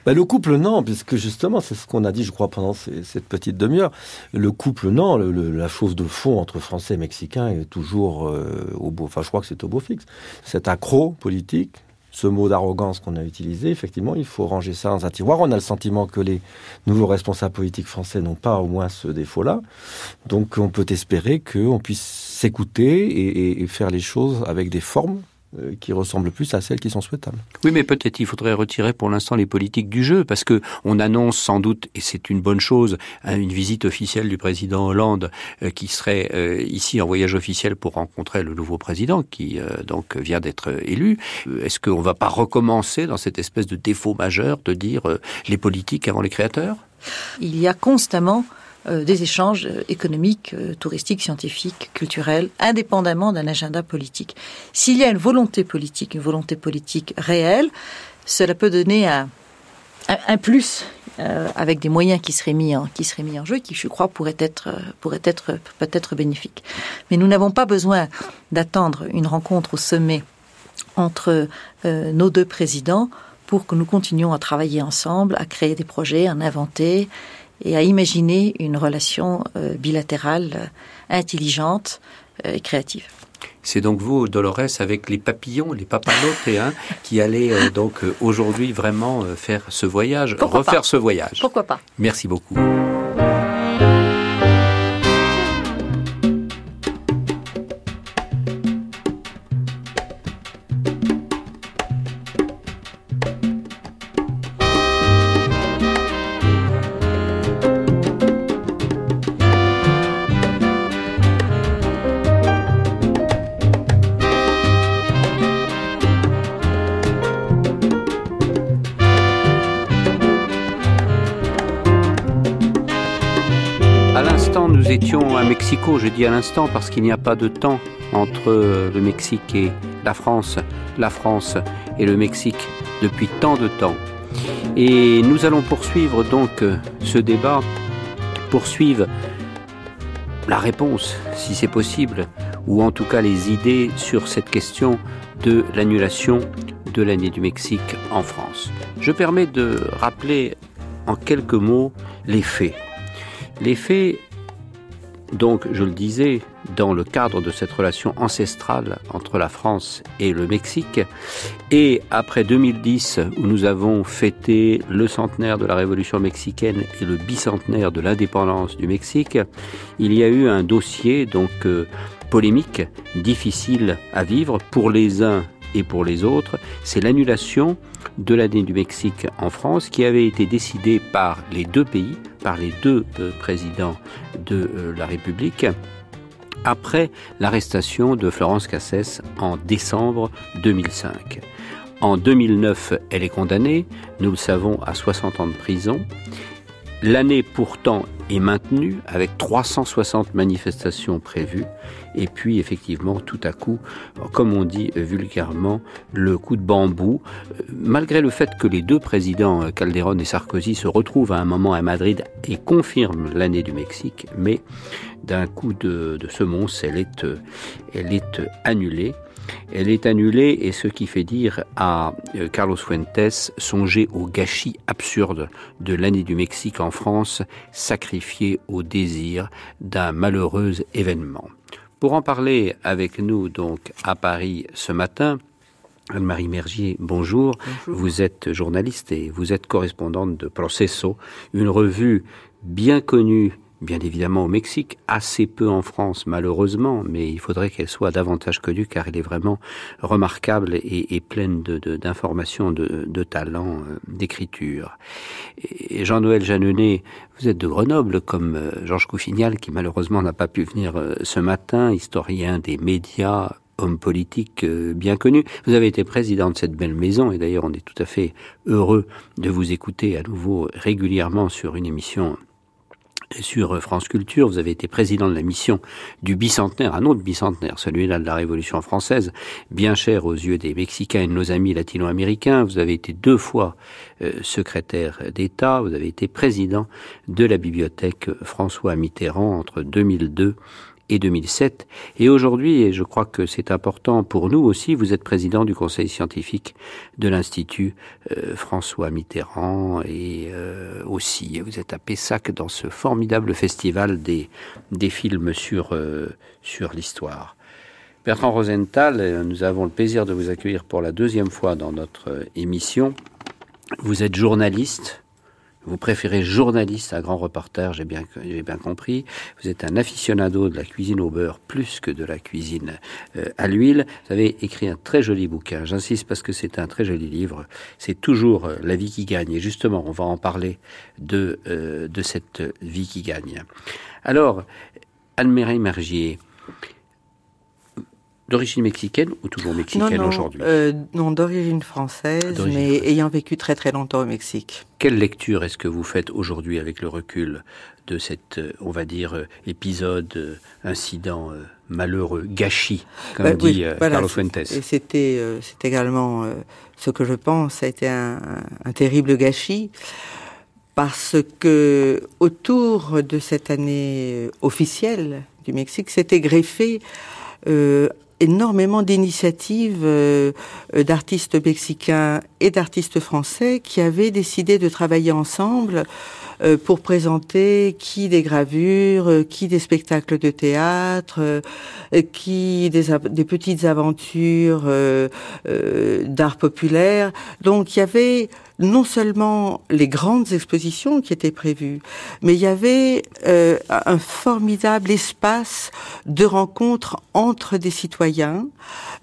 bah, le couple, non, puisque justement, c'est ce qu'on a dit, je crois, pendant cette petite demi-heure. Le couple, non, la chose de fond entre Français et Mexicains est toujours euh, au beau, enfin, je crois que c'est au beau fixe. Cet accro politique, ce mot d'arrogance qu'on a utilisé, effectivement, il faut ranger ça dans un tiroir. On a le sentiment que les nouveaux responsables politiques français n'ont pas au moins ce défaut-là. Donc, on peut espérer qu'on puisse s'écouter et faire les choses avec des formes qui ressemblent plus à celles qui sont souhaitables. Oui, mais peut-être il faudrait retirer pour l'instant les politiques du jeu, parce que on annonce sans doute, et c'est une bonne chose, hein, une visite officielle du président Hollande euh, qui serait euh, ici en voyage officiel pour rencontrer le nouveau président qui donc vient d'être élu. Est-ce qu'on ne va pas recommencer dans cette espèce de défaut majeur de dire les politiques avant les créateurs? Il y a constamment euh, des échanges économiques, euh, touristiques, scientifiques, culturels, indépendamment d'un agenda politique. S'il y a une volonté politique, une volonté politique réelle, cela peut donner un, un, plus euh, avec des moyens qui seraient mis en qui seraient mis en jeu, qui je crois pourraient être être peut-être bénéfiques. Mais nous n'avons pas besoin d'attendre une rencontre au sommet entre nos deux présidents pour que nous continuions à travailler ensemble, à créer des projets, à en inventer et à imaginer une relation euh, bilatérale euh, intelligente euh, et créative. C'est donc vous, Dolores, avec les papillons, les papalotes, hein, qui allez donc aujourd'hui vraiment faire ce voyage, refaire ce voyage. Pourquoi pas Merci beaucoup. Je dis à l'instant parce qu'il n'y a pas de temps entre le Mexique et la France, la France et le Mexique depuis tant de temps. Et nous allons poursuivre donc ce débat, poursuivre la réponse, si c'est possible, ou en tout cas les idées sur cette question de l'annulation de l'année du Mexique en France. Je permets de rappeler en quelques mots les faits. Les faits donc, je le disais, dans le cadre de cette relation ancestrale entre la France et le Mexique. Et après 2010, où nous avons fêté le centenaire de la Révolution mexicaine et le bicentenaire de l'indépendance du Mexique, il y a eu un dossier donc euh, polémique, difficile à vivre pour les uns et pour les autres, c'est l'annulation de l'année du Mexique en France qui avait été décidée par les deux pays, par les deux euh, présidents de euh, la République après l'arrestation de Florence Cassès en décembre 2005. En 2009, elle est condamnée, nous le savons, à 60 ans de prison. L'année pourtant est maintenue avec 360 manifestations prévues. Et puis effectivement, tout à coup, comme on dit vulgairement, le coup de bambou. Malgré le fait que les deux présidents, Calderon et Sarkozy, se retrouvent à un moment à Madrid et confirment l'année du Mexique, mais d'un coup de, de semonce, elle est, elle est annulée. Elle est annulée et ce qui fait dire à euh, Carlos Fuentes songer au gâchis absurde de l'année du Mexique en France, sacrifié au désir d'un malheureux événement. Pour en parler avec nous donc à Paris ce matin, Anne-Marie Mergier, bonjour. bonjour. Vous êtes journaliste et vous êtes correspondante de Processo, une revue bien connue bien évidemment au Mexique, assez peu en France malheureusement, mais il faudrait qu'elle soit davantage connue car elle est vraiment remarquable et, et pleine d'informations, de, de, de, talent, euh, d'écriture. Et Jean-Noël Jeanneney, vous êtes de Grenoble comme euh, Georges Couffignal qui malheureusement n'a pas pu venir euh, ce matin, historien des médias, homme politique bien connu. Vous avez été président de cette belle maison et d'ailleurs on est tout à fait heureux de vous écouter à nouveau régulièrement sur une émission sur France Culture, vous avez été président de la mission du bicentenaire, un autre bicentenaire, celui-là de la Révolution française, bien cher aux yeux des Mexicains et de nos amis latino-américains. Vous avez été deux fois euh, secrétaire d'État, vous avez été président de la bibliothèque François Mitterrand entre 2002 et 2007. Et aujourd'hui, et je crois que c'est important pour nous aussi, vous êtes président du conseil scientifique de l'Institut euh, François Mitterrand et euh, aussi vous êtes à Pessac dans ce formidable festival des, films sur, euh, sur l'histoire. Bertrand Rosenthal, nous avons le plaisir de vous accueillir pour la deuxième fois dans notre émission. Vous êtes journaliste, vous préférez journaliste à grand reporter, j'ai bien, bien compris. Vous êtes un aficionado de la cuisine au beurre plus que de la cuisine euh, à l'huile. Vous avez écrit un très joli bouquin. J'insiste parce que c'est un très joli livre. C'est toujours euh, la vie qui gagne. Et justement, on va en parler de, euh, de cette vie qui gagne. Alors, Anne-Marie Mergier, d'origine mexicaine ou toujours mexicaine aujourd'hui euh, Non, d'origine française, mais française. ayant vécu très très longtemps au Mexique. Quelle lecture est-ce que vous faites aujourd'hui avec le recul de cet, euh, on va dire, euh, épisode, incident malheureux, gâchis, comme bah, dit oui, voilà, Carlos Fuentes c'était, euh, c'est également euh, ce que je pense, ça a été un, un, un terrible gâchis parce que autour de cette année officielle du Mexique, s'était greffé euh, énormément d'initiatives euh, d'artistes mexicains et d'artistes français qui avaient décidé de travailler ensemble euh, pour présenter qui des gravures, euh, qui des spectacles de théâtre, euh, qui des, des, petites aventures euh, d'art populaire. Donc il y avait non seulement les grandes expositions qui étaient prévues, mais il y avait euh, un formidable espace de rencontres entre des citoyens,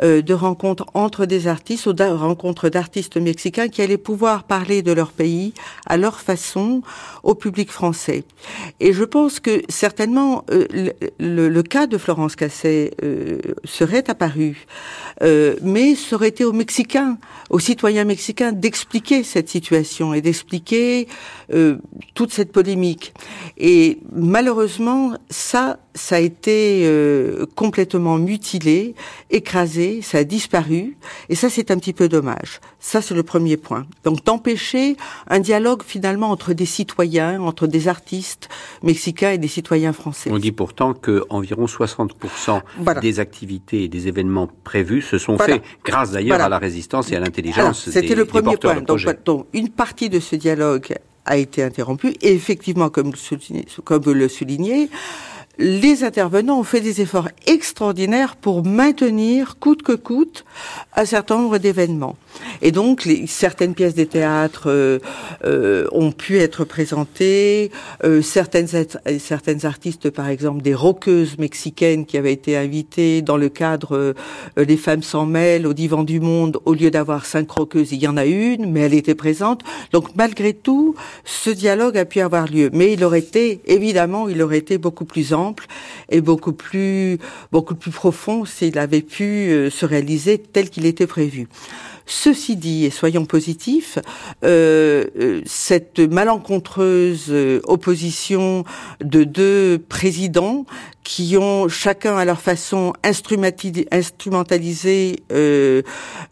euh, de rencontres entre des artistes ou de rencontres d'artistes mexicains qui allaient pouvoir parler de leur pays à leur façon au public français. Et je pense que certainement euh, le, le, le, cas de Florence Casset euh, serait apparu, euh, mais ça aurait été aux Mexicains, aux citoyens mexicains d'expliquer cette situation et d'expliquer euh, toute cette polémique. Et malheureusement, ça, ça a été euh, complètement mutilé, écrasé, ça a disparu, et ça c'est un petit peu dommage. Ça c'est le premier point. Donc d'empêcher un dialogue finalement entre des citoyens, entre des artistes mexicains et des citoyens français. On dit pourtant que environ 60% voilà. des activités et des événements prévus se sont voilà. faits grâce d'ailleurs voilà. à la résistance et à l'intelligence. C'était le premier point. Donc, une partie de ce dialogue a été interrompu et effectivement, comme, comme vous le soulignez, les intervenants ont fait des efforts extraordinaires pour maintenir, coûte que coûte, un certain nombre d'événements. Et donc, les, certaines pièces des théâtres euh, euh, ont pu être présentées. Euh, certaines, certaines artistes, par exemple, des rockeuses mexicaines qui avaient été invitées dans le cadre Les femmes s'en mêlent au divan du monde. Au lieu d'avoir cinq rockeuses, il y en a une, mais elle était présente. Donc, malgré tout, ce dialogue a pu avoir lieu. Mais il aurait été, évidemment, il aurait été beaucoup plus ample et beaucoup plus, beaucoup plus profond s'il avait pu se réaliser tel qu'il était prévu. Ceci dit, et soyons positifs, euh, euh, cette malencontreuse euh, opposition de deux présidents qui ont chacun à leur façon instrumentalisé euh,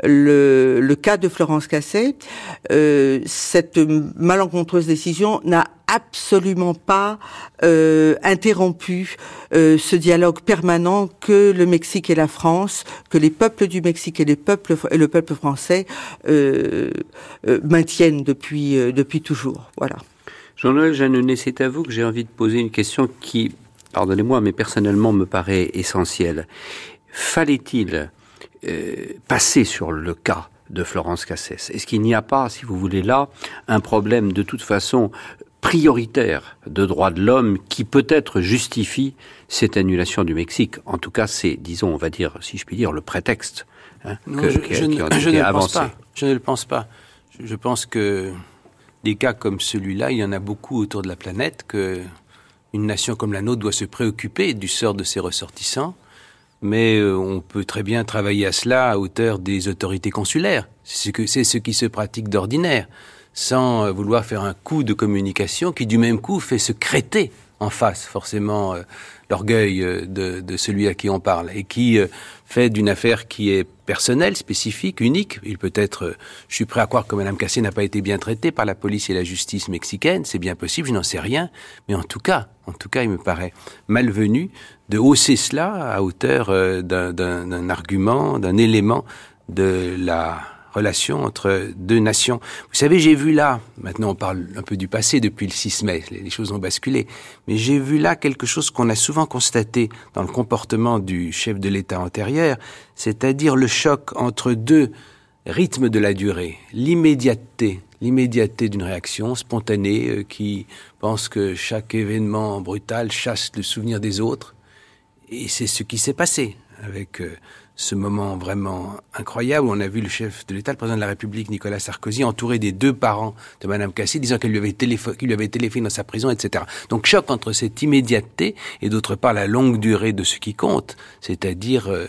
le, cas de Florence euh, cette malencontreuse décision n'a absolument pas euh, interrompu euh, ce dialogue permanent que le Mexique et la France, que les peuples du Mexique et, les peuples, et le peuple français euh, maintiennent depuis, depuis toujours. Voilà. Jean-Noël Jeannenet, c'est à vous que j'ai envie de poser une question qui, pardonnez-moi, mais personnellement me paraît essentielle. Fallait-il passer sur le cas de Florence Cassès? Est-ce qu'il n'y a pas, si vous voulez là, un problème? De toute façon prioritaire de droits de l'homme qui peut-être justifie cette annulation du Mexique. En tout cas, c'est, disons, on va dire, si je puis dire, le prétexte hein, non, que, je, je, qui a je, ne avancé. Pense pas. Je ne le pense pas. Je, pense que des cas comme celui-là, il y en a beaucoup autour de la planète, que une nation comme la nôtre doit se préoccuper du sort de ses ressortissants, mais euh, on peut très bien travailler à cela à hauteur des autorités consulaires. C'est ce, ce qui se pratique d'ordinaire sans euh, vouloir faire un coup de communication qui du même coup fait se créter en face forcément euh, l'orgueil euh, de, de, celui à qui on parle et qui fait d'une affaire qui est personnelle, spécifique, unique. Il peut être, je suis prêt à croire que Mme Cassé n'a pas été bien traitée par la police et la justice mexicaine, c'est bien possible, je n'en sais rien, mais en tout cas, en tout cas, il me paraît malvenu de hausser cela à hauteur d'un argument, d'un élément de la relation entre deux nations. Vous savez, j'ai vu là, maintenant on parle un peu du passé depuis le 6 mai, les choses ont basculé, mais j'ai vu là quelque chose qu'on a souvent constaté dans le comportement du chef de l'État antérieur, c'est-à-dire le choc entre deux rythmes de la durée, l'immédiateté, l'immédiateté d'une réaction spontanée euh, qui pense que chaque événement brutal chasse le souvenir des autres, et c'est ce qui s'est passé avec euh, ce moment vraiment incroyable où on a vu le chef de l'État, le président de la République, Nicolas Sarkozy, entouré des deux parents de Madame Cassé, disant qu'elle lui avait téléphoné, lui avait téléphoné dans sa prison, etc. Donc choc entre cette immédiateté et d'autre part la longue durée de ce qui compte, c'est-à-dire euh,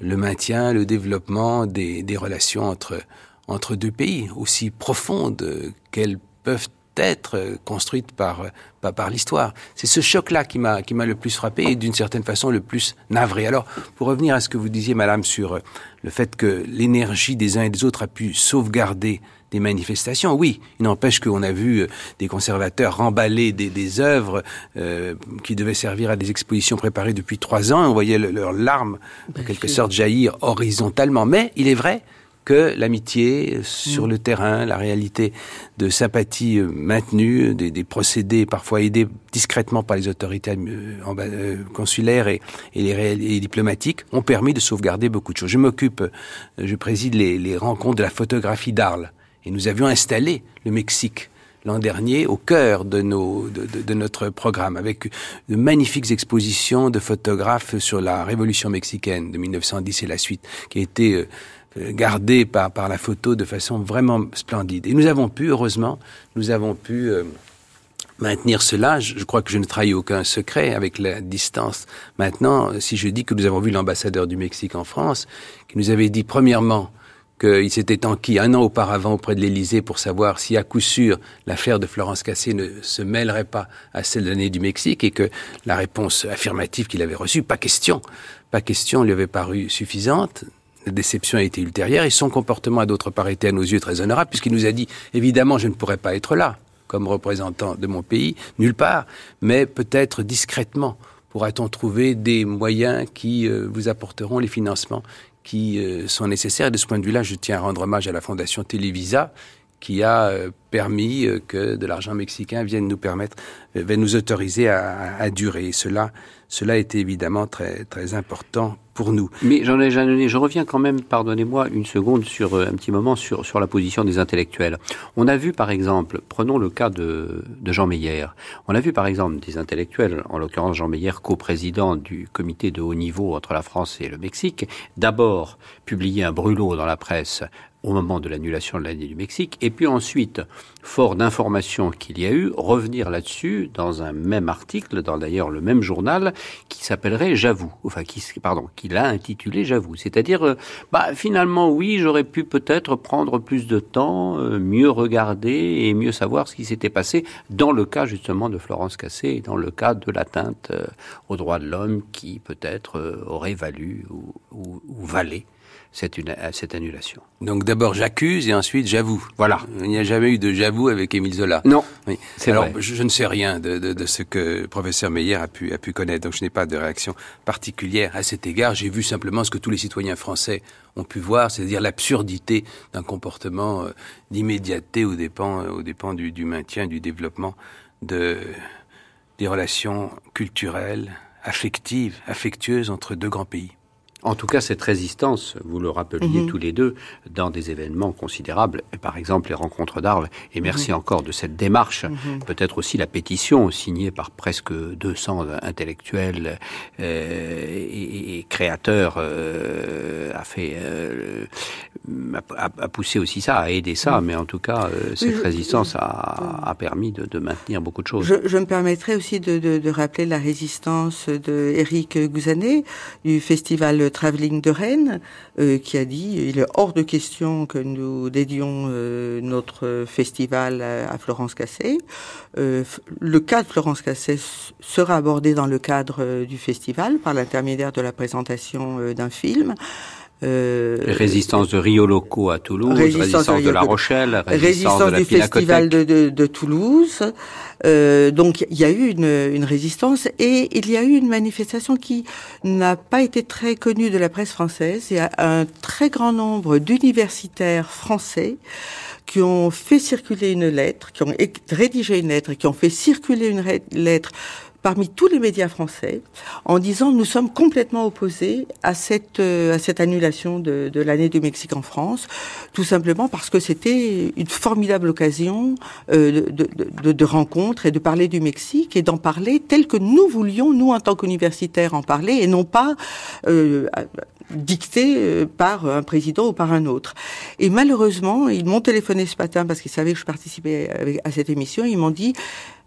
le maintien, le développement des, des relations entre entre deux pays aussi profondes qu'elles peuvent être euh, construite par, par, par l'histoire. C'est ce choc-là qui m'a, qui m'a le plus frappé et d'une certaine façon le plus navré. Alors, pour revenir à ce que vous disiez, madame, sur euh, le fait que l'énergie des uns et des autres a pu sauvegarder des manifestations. Oui, il n'empêche qu'on a vu euh, des conservateurs remballer des, des œuvres euh, qui devaient servir à des expositions préparées depuis trois ans. On voyait leurs larmes, en quelque sorte, jaillir horizontalement. Mais il est vrai que l'amitié sur mm. le terrain, la réalité de sympathie euh, maintenue, des, des, procédés parfois aidés discrètement par les autorités euh, euh, consulaires et, et les diplomatiques ont permis de sauvegarder beaucoup de choses. Je m'occupe, je préside les, les rencontres de la photographie d'Arles et nous avions installé le Mexique l'an dernier au cœur de, nos, de, de, de, notre programme, avec de magnifiques expositions de photographes sur la Révolution mexicaine de 1910 et la suite, qui a été euh, gardé par, par la photo de façon vraiment splendide. Et nous avons pu, heureusement, nous avons pu euh, maintenir cela. Je, je, crois que je ne trahis aucun secret avec la distance. Maintenant, si je dis que nous avons vu l'ambassadeur du Mexique en France, qui nous avait dit premièrement qu'il s'était enquis un an auparavant auprès de l'Élysée pour savoir si à coup sûr l'affaire de Florence Cassé ne se mêlerait pas à celle de l'année du Mexique et que la réponse affirmative qu'il avait reçue, pas question, pas question, lui avait paru suffisante la déception a été ultérieure et son comportement a d'autre part été à nos yeux très honorable puisqu'il nous a dit évidemment je ne pourrais pas être là comme représentant de mon pays, nulle part, mais peut-être discrètement pourra-t-on trouver des moyens qui euh, vous apporteront les financements qui euh, sont nécessaires. De ce point de vue-là, je tiens à rendre hommage à la Fondation Télévisa qui a euh, permis que de l'argent mexicain vienne nous permettre, vienne nous autoriser à, durer. Cela, cela était évidemment très, très important pour nous. Mais j'en ai donné, je reviens quand même, pardonnez-moi une seconde sur un petit moment sur, sur la position des intellectuels. On a vu par exemple, prenons le cas de, de Jean Meyer, on a vu par exemple des intellectuels, en l'occurrence Jean Meyer, co-président du comité de haut niveau entre la France et le Mexique, d'abord publier un brûlot dans la presse au moment de l'annulation de l'année du Mexique, et puis ensuite, fort d'informations qu'il y a eu, revenir là-dessus dans un même article, dans d'ailleurs le même journal, qui s'appellerait J'avoue, enfin qui, pardon, qu'il a intitulé J'avoue. C'est-à-dire, euh, bah finalement oui, j'aurais pu peut-être prendre plus de temps, euh, mieux regarder et mieux savoir ce qui s'était passé dans le cas justement de Florence Cassé et dans le cas de l'atteinte euh, aux droits de l'homme qui peut-être aurait valu ou valait cette, une, cette annulation. Donc d'abord j'accuse et ensuite j'avoue. Voilà. Il n'y a jamais eu de j'avoue avec Émile Zola. Non. Oui. Alors Je, je, ne sais rien de, de, de, ce que professeur Meyer a pu, a pu connaître, donc je n'ai pas de réaction particulière à cet égard. J'ai vu simplement ce que tous les citoyens français ont pu voir, c'est-à-dire l'absurdité d'un comportement euh, d'immédiateté au dépens, euh, au dépens du, du maintien, du développement de, des relations culturelles, affectives, affectueuses entre deux grands pays. En tout cas, cette résistance, vous le rappeliez mmh. tous les deux, dans des événements considérables, par exemple les rencontres d'Arles, et merci mmh. encore de cette démarche, mmh. peut-être aussi la pétition signée par presque 200 intellectuels euh, et, et, créateurs euh, a fait euh, a, a, poussé aussi ça, a aidé ça, mais en tout cas, euh, cette oui, résistance a, a, permis de, de, maintenir beaucoup de choses. Je, je me permettrai aussi de, de, de, rappeler la résistance de Éric Gouzanet du festival Travelling de Rennes, euh, qui a dit il est hors de question que nous dédions euh, notre festival à, Florence Cassé. Euh, le cas de Florence Cassé sera abordé dans le cadre du festival par l'intermédiaire de la présentation d'un film. Euh, résistance de Rio Loco à Toulouse, résistance, résistance de, de, La Rochelle, résistance, résistance de la du festival de, de, de, Toulouse. Euh, donc il y a eu une, une, résistance et il y a eu une manifestation qui n'a pas été très connue de la presse française. Il y a un très grand nombre d'universitaires français qui ont fait circuler une lettre, qui ont rédigé une lettre, qui ont fait circuler une lettre parmi tous les médias français en disant nous sommes complètement opposés à cette euh, à cette annulation de, de l'année du Mexique en France, tout simplement parce que c'était une formidable occasion euh, de, de, de, rencontre et de parler du Mexique et d'en parler tel que nous voulions nous en tant qu'universitaires en parler et non pas euh, dicté euh, par un président ou par un autre. Et malheureusement, ils m'ont téléphoné ce matin parce qu'ils savaient que je participais à cette émission. Ils m'ont dit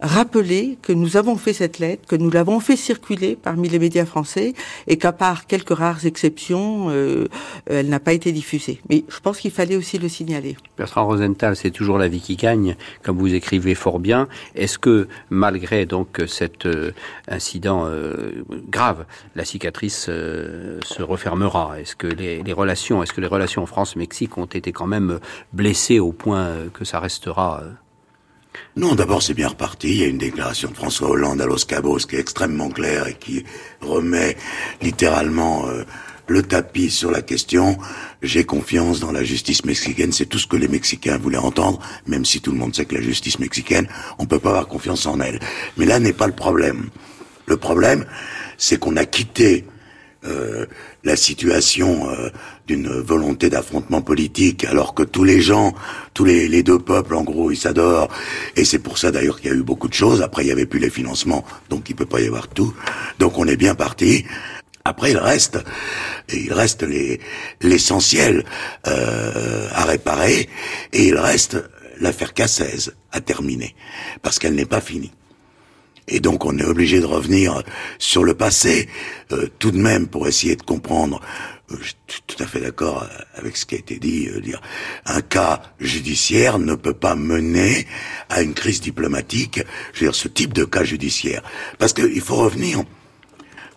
rappeler que nous avons fait cette lettre, que nous l'avons fait circuler parmi les médias français et qu'à part quelques rares exceptions, euh, elle n'a pas été diffusée. Mais je pense qu'il fallait aussi le signaler. Bertrand Rosenthal, c'est toujours la vie qui gagne, comme vous écrivez fort bien. Est-ce que malgré donc cet euh, incident euh, grave, la cicatrice se refermera? Est-ce que les, les, relations, est-ce que les relations France-Mexique ont été quand même blessées au point que ça restera non, d'abord c'est bien reparti. Il y a une déclaration de François Hollande à Los Cabos qui est extrêmement claire et qui remet littéralement euh, le tapis sur la question. J'ai confiance dans la justice mexicaine. C'est tout ce que les Mexicains voulaient entendre, même si tout le monde sait que la justice mexicaine, on peut pas avoir confiance en elle. Mais là n'est pas le problème. Le problème, c'est qu'on a quitté euh, la situation euh, d'une volonté d'affrontement politique, alors que tous les gens, tous les, les deux peuples, en gros, ils s'adorent. Et c'est pour ça d'ailleurs qu'il y a eu beaucoup de choses. Après, il y avait plus les financements, donc il peut pas y avoir tout. Donc on est bien parti. Après, il reste, il reste les l'essentiel euh, à réparer, et il reste l'affaire Cassez à terminer, parce qu'elle n'est pas finie. Et donc on est obligé de revenir sur le passé, euh, tout de même pour essayer de comprendre. Euh, je suis tout à fait d'accord avec ce qui a été dit. Euh, dire un cas judiciaire ne peut pas mener à une crise diplomatique. Je veux dire ce type de cas judiciaire, parce qu'il faut revenir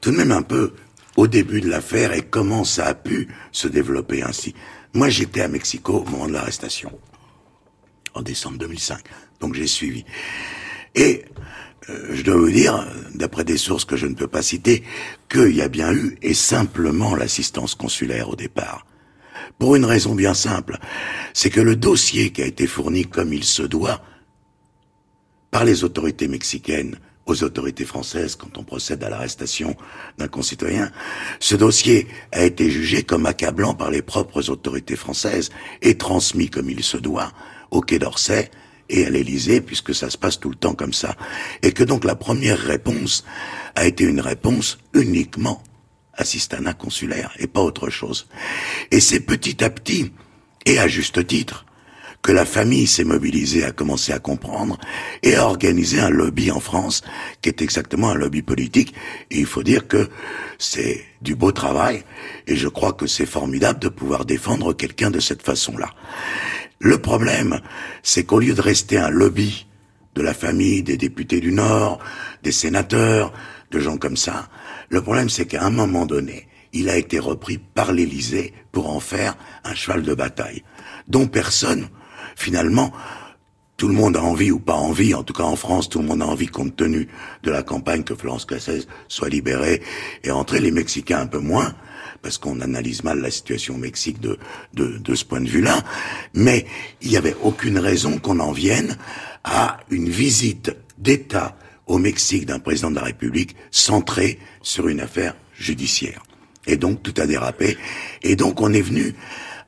tout de même un peu au début de l'affaire et comment ça a pu se développer ainsi. Moi, j'étais à Mexico au moment de l'arrestation, en décembre 2005. Donc j'ai suivi. Et euh, je dois vous dire, d'après des sources que je ne peux pas citer, qu'il y a bien eu et simplement l'assistance consulaire au départ. Pour une raison bien simple, c'est que le dossier qui a été fourni comme il se doit par les autorités mexicaines aux autorités françaises quand on procède à l'arrestation d'un concitoyen, ce dossier a été jugé comme accablant par les propres autorités françaises et transmis comme il se doit au Quai d'Orsay et à l'Élysée, puisque ça se passe tout le temps comme ça. Et que donc la première réponse a été une réponse uniquement assistanat consulaire et pas autre chose. Et c'est petit à petit, et à juste titre, que la famille s'est mobilisée, a commencé à comprendre et à organiser un lobby en France qui est exactement un lobby politique. Et il faut dire que c'est du beau travail et je crois que c'est formidable de pouvoir défendre quelqu'un de cette façon-là. Le problème, c'est qu'au lieu de rester un lobby de la famille des députés du Nord, des sénateurs, de gens comme ça, le problème c'est qu'à un moment donné, il a été repris par l'Élysée pour en faire un cheval de bataille, dont personne finalement, tout le monde a envie ou pas envie, en tout cas en France, tout le monde a envie compte tenu de la campagne que Florence Cassez soit libérée et entrer les Mexicains un peu moins, parce qu'on analyse mal la situation au Mexique de, de, de ce point de vue-là, mais il n'y avait aucune raison qu'on en vienne à une visite d'État au Mexique d'un président de la République centrée sur une affaire judiciaire. Et donc tout a dérapé. Et donc on est venu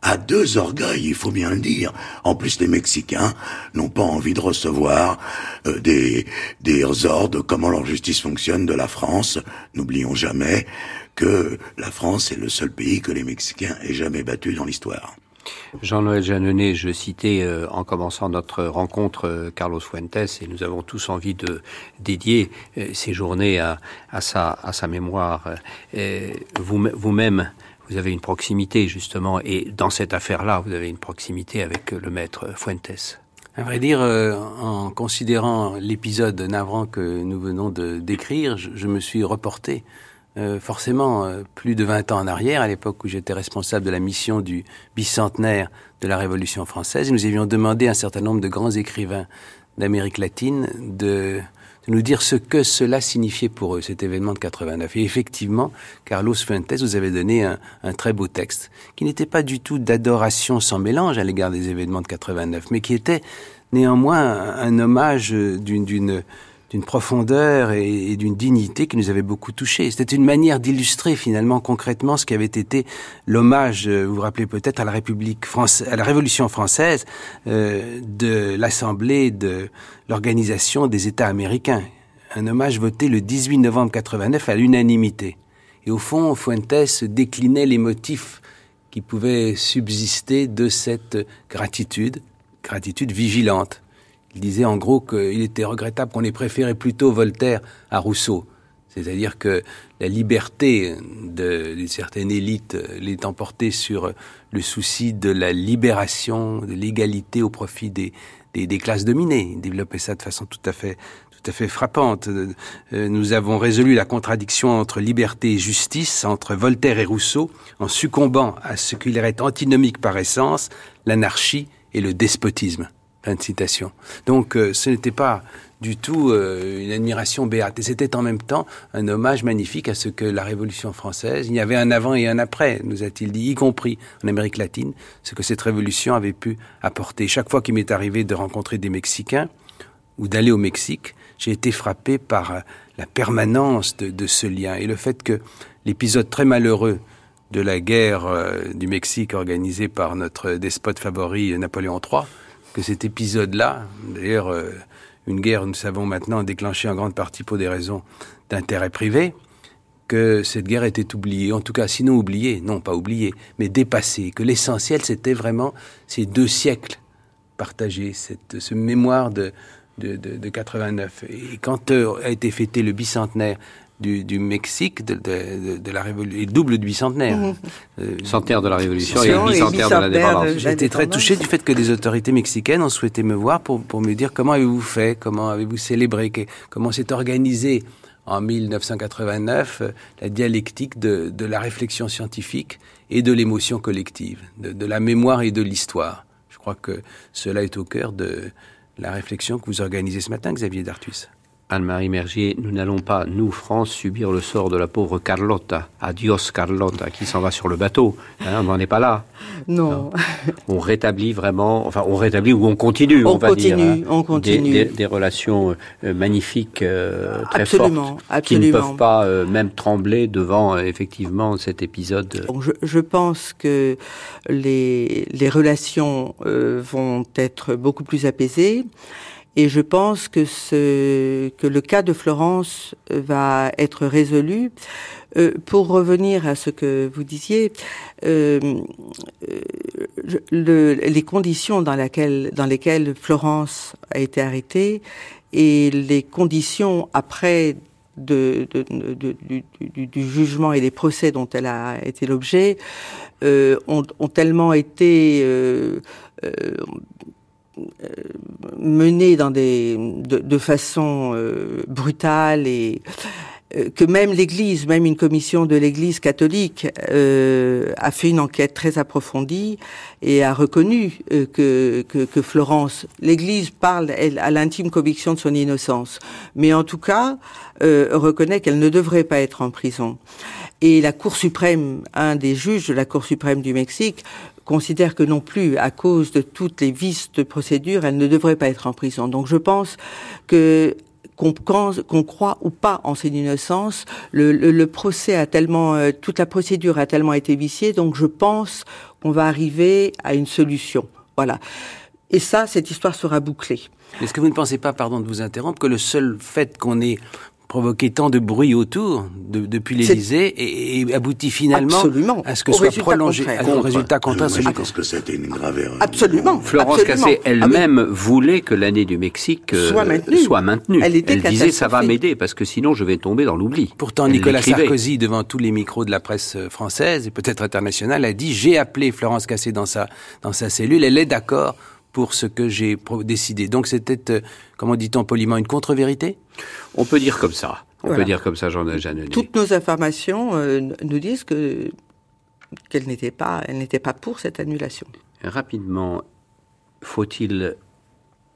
à deux orgueils, il faut bien le dire. En plus, les Mexicains n'ont pas envie de recevoir euh, des, des ordres comment leur justice fonctionne de la France. N'oublions jamais que la France est le seul pays que les Mexicains aient jamais battu dans l'histoire. Jean-Noël Jeanneney, je citais euh, en commençant notre rencontre euh, Carlos Fuentes et nous avons tous envie de dédier ces journées à, à, sa, à sa mémoire. Vous-même, vous avez une proximité justement, et dans cette affaire-là, vous avez une proximité avec le maître Fuentes. À vrai dire, euh, en considérant l'épisode navrant que nous venons de décrire, je, me suis reporté euh, forcément euh, plus de 20 ans en arrière, à l'époque où j'étais responsable de la mission du bicentenaire de la Révolution française. nous avions demandé à un certain nombre de grands écrivains d'Amérique latine de de nous dire ce que cela signifiait pour eux, cet événement de 89. Et effectivement, Carlos Fuentes vous avait donné un, un très beau texte, qui n'était pas du tout d'adoration sans mélange à l'égard des événements de 89, mais qui était néanmoins un, hommage d'une d'une profondeur et, d'une dignité qui nous avait beaucoup touchés. C'était une manière d'illustrer finalement concrètement ce qui avait été l'hommage, euh, vous vous rappelez peut-être, à la République française, à la Révolution française euh, de l'Assemblée de l'Organisation des États américains. Un hommage voté le 18 novembre 89 à l'unanimité. Et au fond, Fuentes déclinait les motifs qui pouvaient subsister de cette gratitude, gratitude vigilante. Il disait en gros qu'il était regrettable qu'on ait préféré plutôt Voltaire à Rousseau. C'est-à-dire que la liberté d'une certaine élite l'est emportée sur le souci de la libération, de l'égalité au profit des, des, classes dominées. Il développait ça de façon tout à fait tout à fait frappante. Euh, nous avons résolu la contradiction entre liberté et justice, entre Voltaire et Rousseau, en succombant à ce qu'il est antinomique par essence, l'anarchie et le despotisme. Fin de citation. Donc euh, ce n'était pas du tout euh, une admiration béate. Et c'était en même temps un hommage magnifique à ce que la Révolution française, il y avait un avant et un après, nous a-t-il dit, y compris en Amérique latine, ce que cette révolution avait pu apporter. Chaque fois qu'il m'est arrivé de rencontrer des Mexicains ou d'aller au Mexique, j'ai été frappé par euh, la permanence de, de, ce lien et le fait que l'épisode très malheureux de la guerre du Mexique organisée par notre despote favori Napoléon III, que cet épisode-là, d'ailleurs, euh, une guerre, nous savons maintenant, déclenchée en grande partie pour des raisons d'intérêt privé, que cette guerre était oubliée, en tout cas, sinon oubliée, non pas oubliée, mais dépassée, que l'essentiel, c'était vraiment ces deux siècles partagés, cette, ce mémoire de, de, de, de 89. Et quand euh, a été fêté le bicentenaire du, du Mexique, de, de, de la révolution, double du bicentenaire. Mmh. Euh, centenaire de la révolution et bicentenaire de l'indépendance. J'ai été très touché du fait que des autorités mexicaines ont souhaité me voir pour, pour me dire comment avez-vous fait, comment avez-vous célébré, comment s'est organisé en 1989 euh, la dialectique de, de, la réflexion scientifique et de l'émotion collective, de, de la mémoire et de l'histoire. Je crois que cela est au cœur de la réflexion que vous organisez ce matin, Xavier Dartus. Anne-Marie Mergier, nous n'allons pas, nous, France, subir le sort de la pauvre Carlotta. Adios Carlotta, qui s'en va sur le bateau. Hein, on n'en est pas là. Non. On rétablit vraiment, enfin, on rétablit ou on continue, on, on va continue, dire. Hein, on continue. Des, des, relations euh, magnifiques, euh, très absolument, fortes, absolument. qui ne peuvent pas euh, même trembler devant effectivement cet épisode. je, je, pense que les, les relations vont être beaucoup plus apaisées. Et je pense que, ce, que le cas de Florence va être résolu. Euh, pour revenir à ce que vous disiez, euh, le, les conditions dans, laquelle, dans lesquelles Florence a été arrêtée et les conditions après de, de, de, du, du, jugement et des procès dont elle a été l'objet euh, ont, ont, tellement été euh, euh, menées dans des, de, façon euh, brutale et euh, que même l'Église, même une commission de l'Église catholique, euh, a fait une enquête très approfondie et a reconnu euh, que, que, que, Florence, l'Église parle elle, à l'intime conviction de son innocence, mais en tout cas euh, reconnaît qu'elle ne devrait pas être en prison. Et la Cour suprême, un des juges de la Cour suprême du Mexique, considère que non plus, à cause de toutes les vices de procédure, elle ne devrait pas être en prison. Donc je pense que qu'on croit ou pas en son innocence, le, procès a tellement, euh, toute la procédure a tellement été viciée, donc je pense qu'on va arriver à une solution. Voilà. Et ça, cette histoire sera bouclée. Est-ce que vous ne pensez pas, pardon de vous interrompre, que le seul fait qu'on ait provoqué tant de bruit autour de, depuis l'Élysée et, et, aboutit finalement Absolument. à ce que soit prolongé, à un résultat contraire. Je pense que c'était une grave erreur. Absolument. Florence Cassé elle-même voulait que l'année du Mexique euh, soit maintenue. Soit maintenue. Elle, était elle disait ça va m'aider parce que sinon je vais tomber dans l'oubli. Pourtant elle Nicolas Sarkozy devant tous les micros de la presse euh, française et peut-être internationale a dit j'ai appelé Florence Cassé dans sa dans sa cellule, elle est d'accord pour ce que j'ai décidé. Donc c'était, euh, comment dit-on poliment, une contre-vérité? On peut dire comme ça. On voilà. peut dire comme ça, Jean. Toutes nos informations euh, nous disent que qu'elle n'était pas, elle n'était pas pour cette annulation. Rapidement, faut-il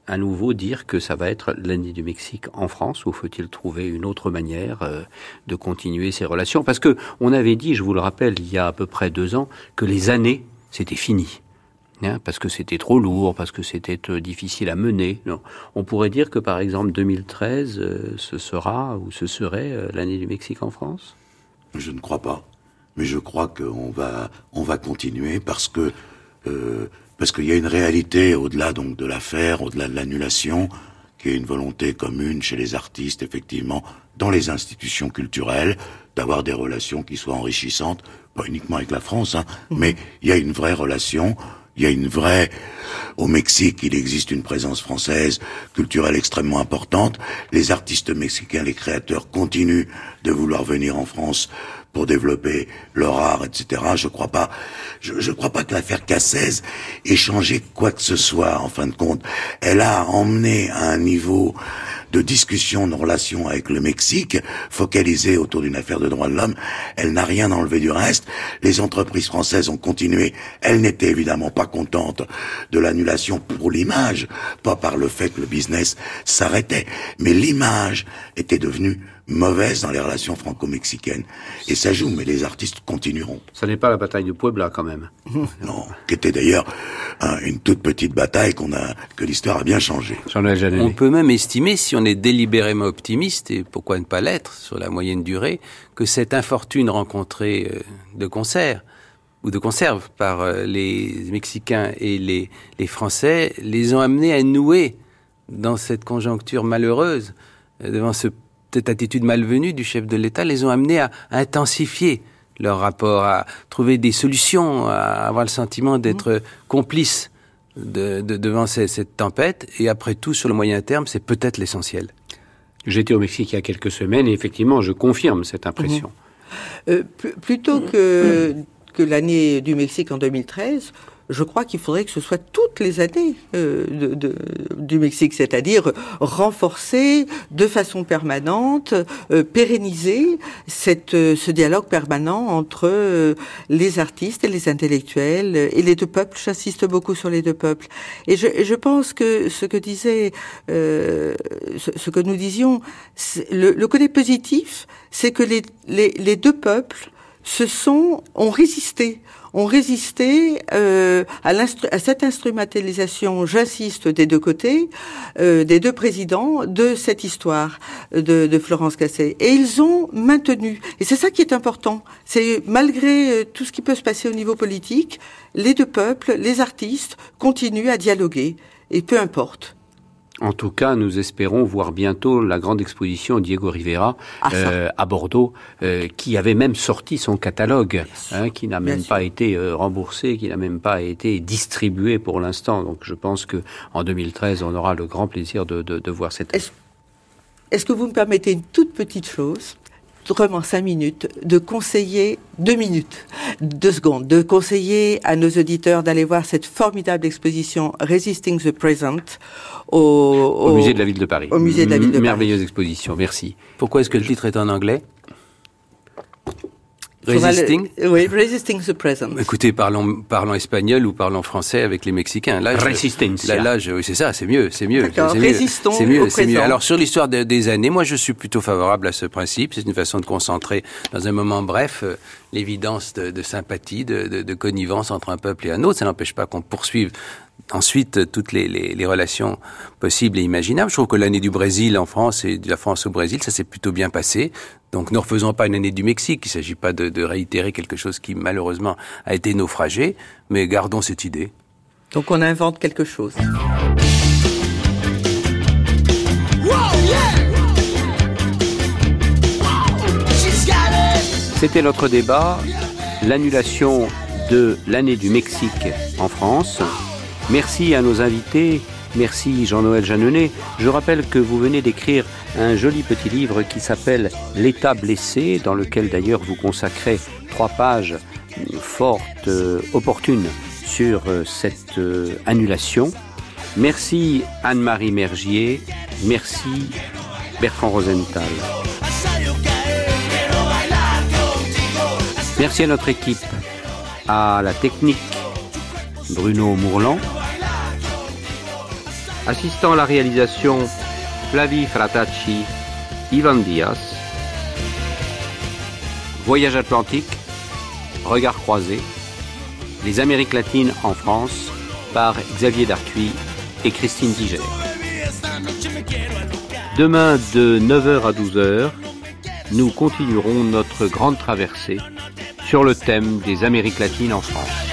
à nouveau dire que ça va être l'année du Mexique en France ou faut-il trouver une autre manière euh, de continuer ces relations? Parce que on avait dit, je vous le rappelle, il y a à peu près deux ans, que les années c'était fini. Hein, parce que c'était trop lourd, parce que c'était euh, difficile à mener. Non. On pourrait dire que par exemple 2013, euh, ce sera ou ce serait euh, l'année du Mexique en France? Je ne crois pas. Mais je crois qu'on va, on va continuer parce que parce qu'il y a une réalité au-delà donc de l'affaire, au-delà de l'annulation, qui est une volonté commune chez les artistes, effectivement, dans les institutions culturelles, d'avoir des relations qui soient enrichissantes, pas uniquement avec la France, hein, mais il y a une vraie relation il y a une vraie... Au Mexique, il existe une présence française culturelle extrêmement importante. Les artistes mexicains, les créateurs continuent de vouloir venir en France pour développer leur art, etc. Je crois pas, je, je crois pas que l'affaire Cassez ait changé quoi que ce soit. En fin de compte, elle a emmené à un niveau de discussion, de relation avec le Mexique, focalisée autour d'une affaire de droits de l'homme. Elle n'a rien enlevé du reste. Les entreprises françaises ont continué. Elles n'étaient évidemment pas contentes de l'annulation pour l'image, pas par le fait que le business s'arrêtait, mais l'image était devenue mauvaise dans les relations franco-mexicaines. Et ça joue, mais les artistes continueront. Ça n'est pas la bataille de Puebla, quand même. non, qui était d'ailleurs hein, une toute petite bataille qu'on a, que l'histoire a bien changé. On peut même estimer, si on est délibérément optimiste, et pourquoi ne pas l'être sur la moyenne durée, que cette infortune rencontrée euh, de concert ou de conserve par euh, les Mexicains et les, les Français les ont amenés à nouer dans cette conjoncture malheureuse euh, devant ce cette attitude malvenue du chef de l'État les ont amenés à, intensifier leur rapport, à trouver des solutions, à avoir le sentiment d'être mmh. complices de, de, devant ces, cette tempête. Et après tout, sur le moyen terme, c'est peut-être l'essentiel. J'étais au Mexique il y a quelques semaines et effectivement, je confirme cette impression. Mmh. Euh, plutôt que, que l'année du Mexique en 2013, je crois qu'il faudrait que ce soit toutes les années euh, de, de, du Mexique, c'est-à-dire renforcer de façon permanente, euh, pérenniser cette, euh, ce dialogue permanent entre euh, les artistes et les intellectuels et les deux peuples. J'insiste beaucoup sur les deux peuples. Et je, je pense que ce que disait, euh, ce, ce, que nous disions, le, le côté positif, c'est que les, les, les deux peuples se sont ont résisté ont résisté euh, à, cette instrumentalisation, j'insiste, des deux côtés, euh, des deux présidents de cette histoire de, de Florence Cassé. Et ils ont maintenu. Et c'est ça qui est important. C'est malgré euh, tout ce qui peut se passer au niveau politique, les deux peuples, les artistes, continuent à dialoguer. Et peu importe. En tout cas, nous espérons voir bientôt la grande exposition Diego Rivera ah, euh, à Bordeaux, euh, qui avait même sorti son catalogue, hein, qui n'a même pas été euh, remboursé, qui n'a même pas été distribué pour l'instant. Donc, je pense que en 2013, on aura le grand plaisir de, de, de voir cette. Est-ce que vous me permettez une toute petite chose? Vraiment cinq minutes, de conseiller deux minutes, deux secondes, de conseiller à nos auditeurs d'aller voir cette formidable exposition Resisting the Present au, au, au musée de la ville de Paris. Au musée de la ville de Merveilleuse exposition, merci. Pourquoi est-ce que le titre est en anglais? Resisting Oui, resisting the present. Écoutez, parlons, parlons espagnol ou parlons français avec les Mexicains. Là, Resistance. Là, là oui, c'est ça, c'est mieux, c'est mieux. Résistons C'est mieux, c'est mieux. Alors, sur l'histoire des années, moi, je suis plutôt favorable à ce principe. C'est une façon de concentrer, dans un moment bref, euh, l'évidence de, de, sympathie, de, de, de, connivence entre un peuple et un autre. Ça n'empêche pas qu'on poursuive ensuite toutes les, les, les, relations possibles et imaginables. Je trouve que l'année du Brésil en France et de la France au Brésil, ça s'est plutôt bien passé. Donc ne refaisons pas une année du Mexique. Il ne s'agit pas de, de, réitérer quelque chose qui malheureusement a été naufragé, mais gardons cette idée. Donc on invente quelque chose. C'était notre débat, l'annulation de l'année du Mexique en France. Merci à nos invités, merci Jean-Noël Jeanneney. Je rappelle que vous venez d'écrire un joli petit livre qui s'appelle L'État blessé, dans lequel d'ailleurs vous consacrez trois pages fortes, euh, opportunes sur euh, cette euh, annulation. Merci Anne-Marie Mergier, merci Bertrand Rosenthal. Merci à notre équipe, à la technique Bruno Mourlan. Assistant à la réalisation, Flavie Fratacci, Ivan Diaz. Voyage Atlantique, Regard croisé, Les Amériques latines en France, par Xavier Dartuy et Christine Diger. Demain de 9h à 12h, nous continuerons notre grande traversée sur le thème des Amériques latines en France.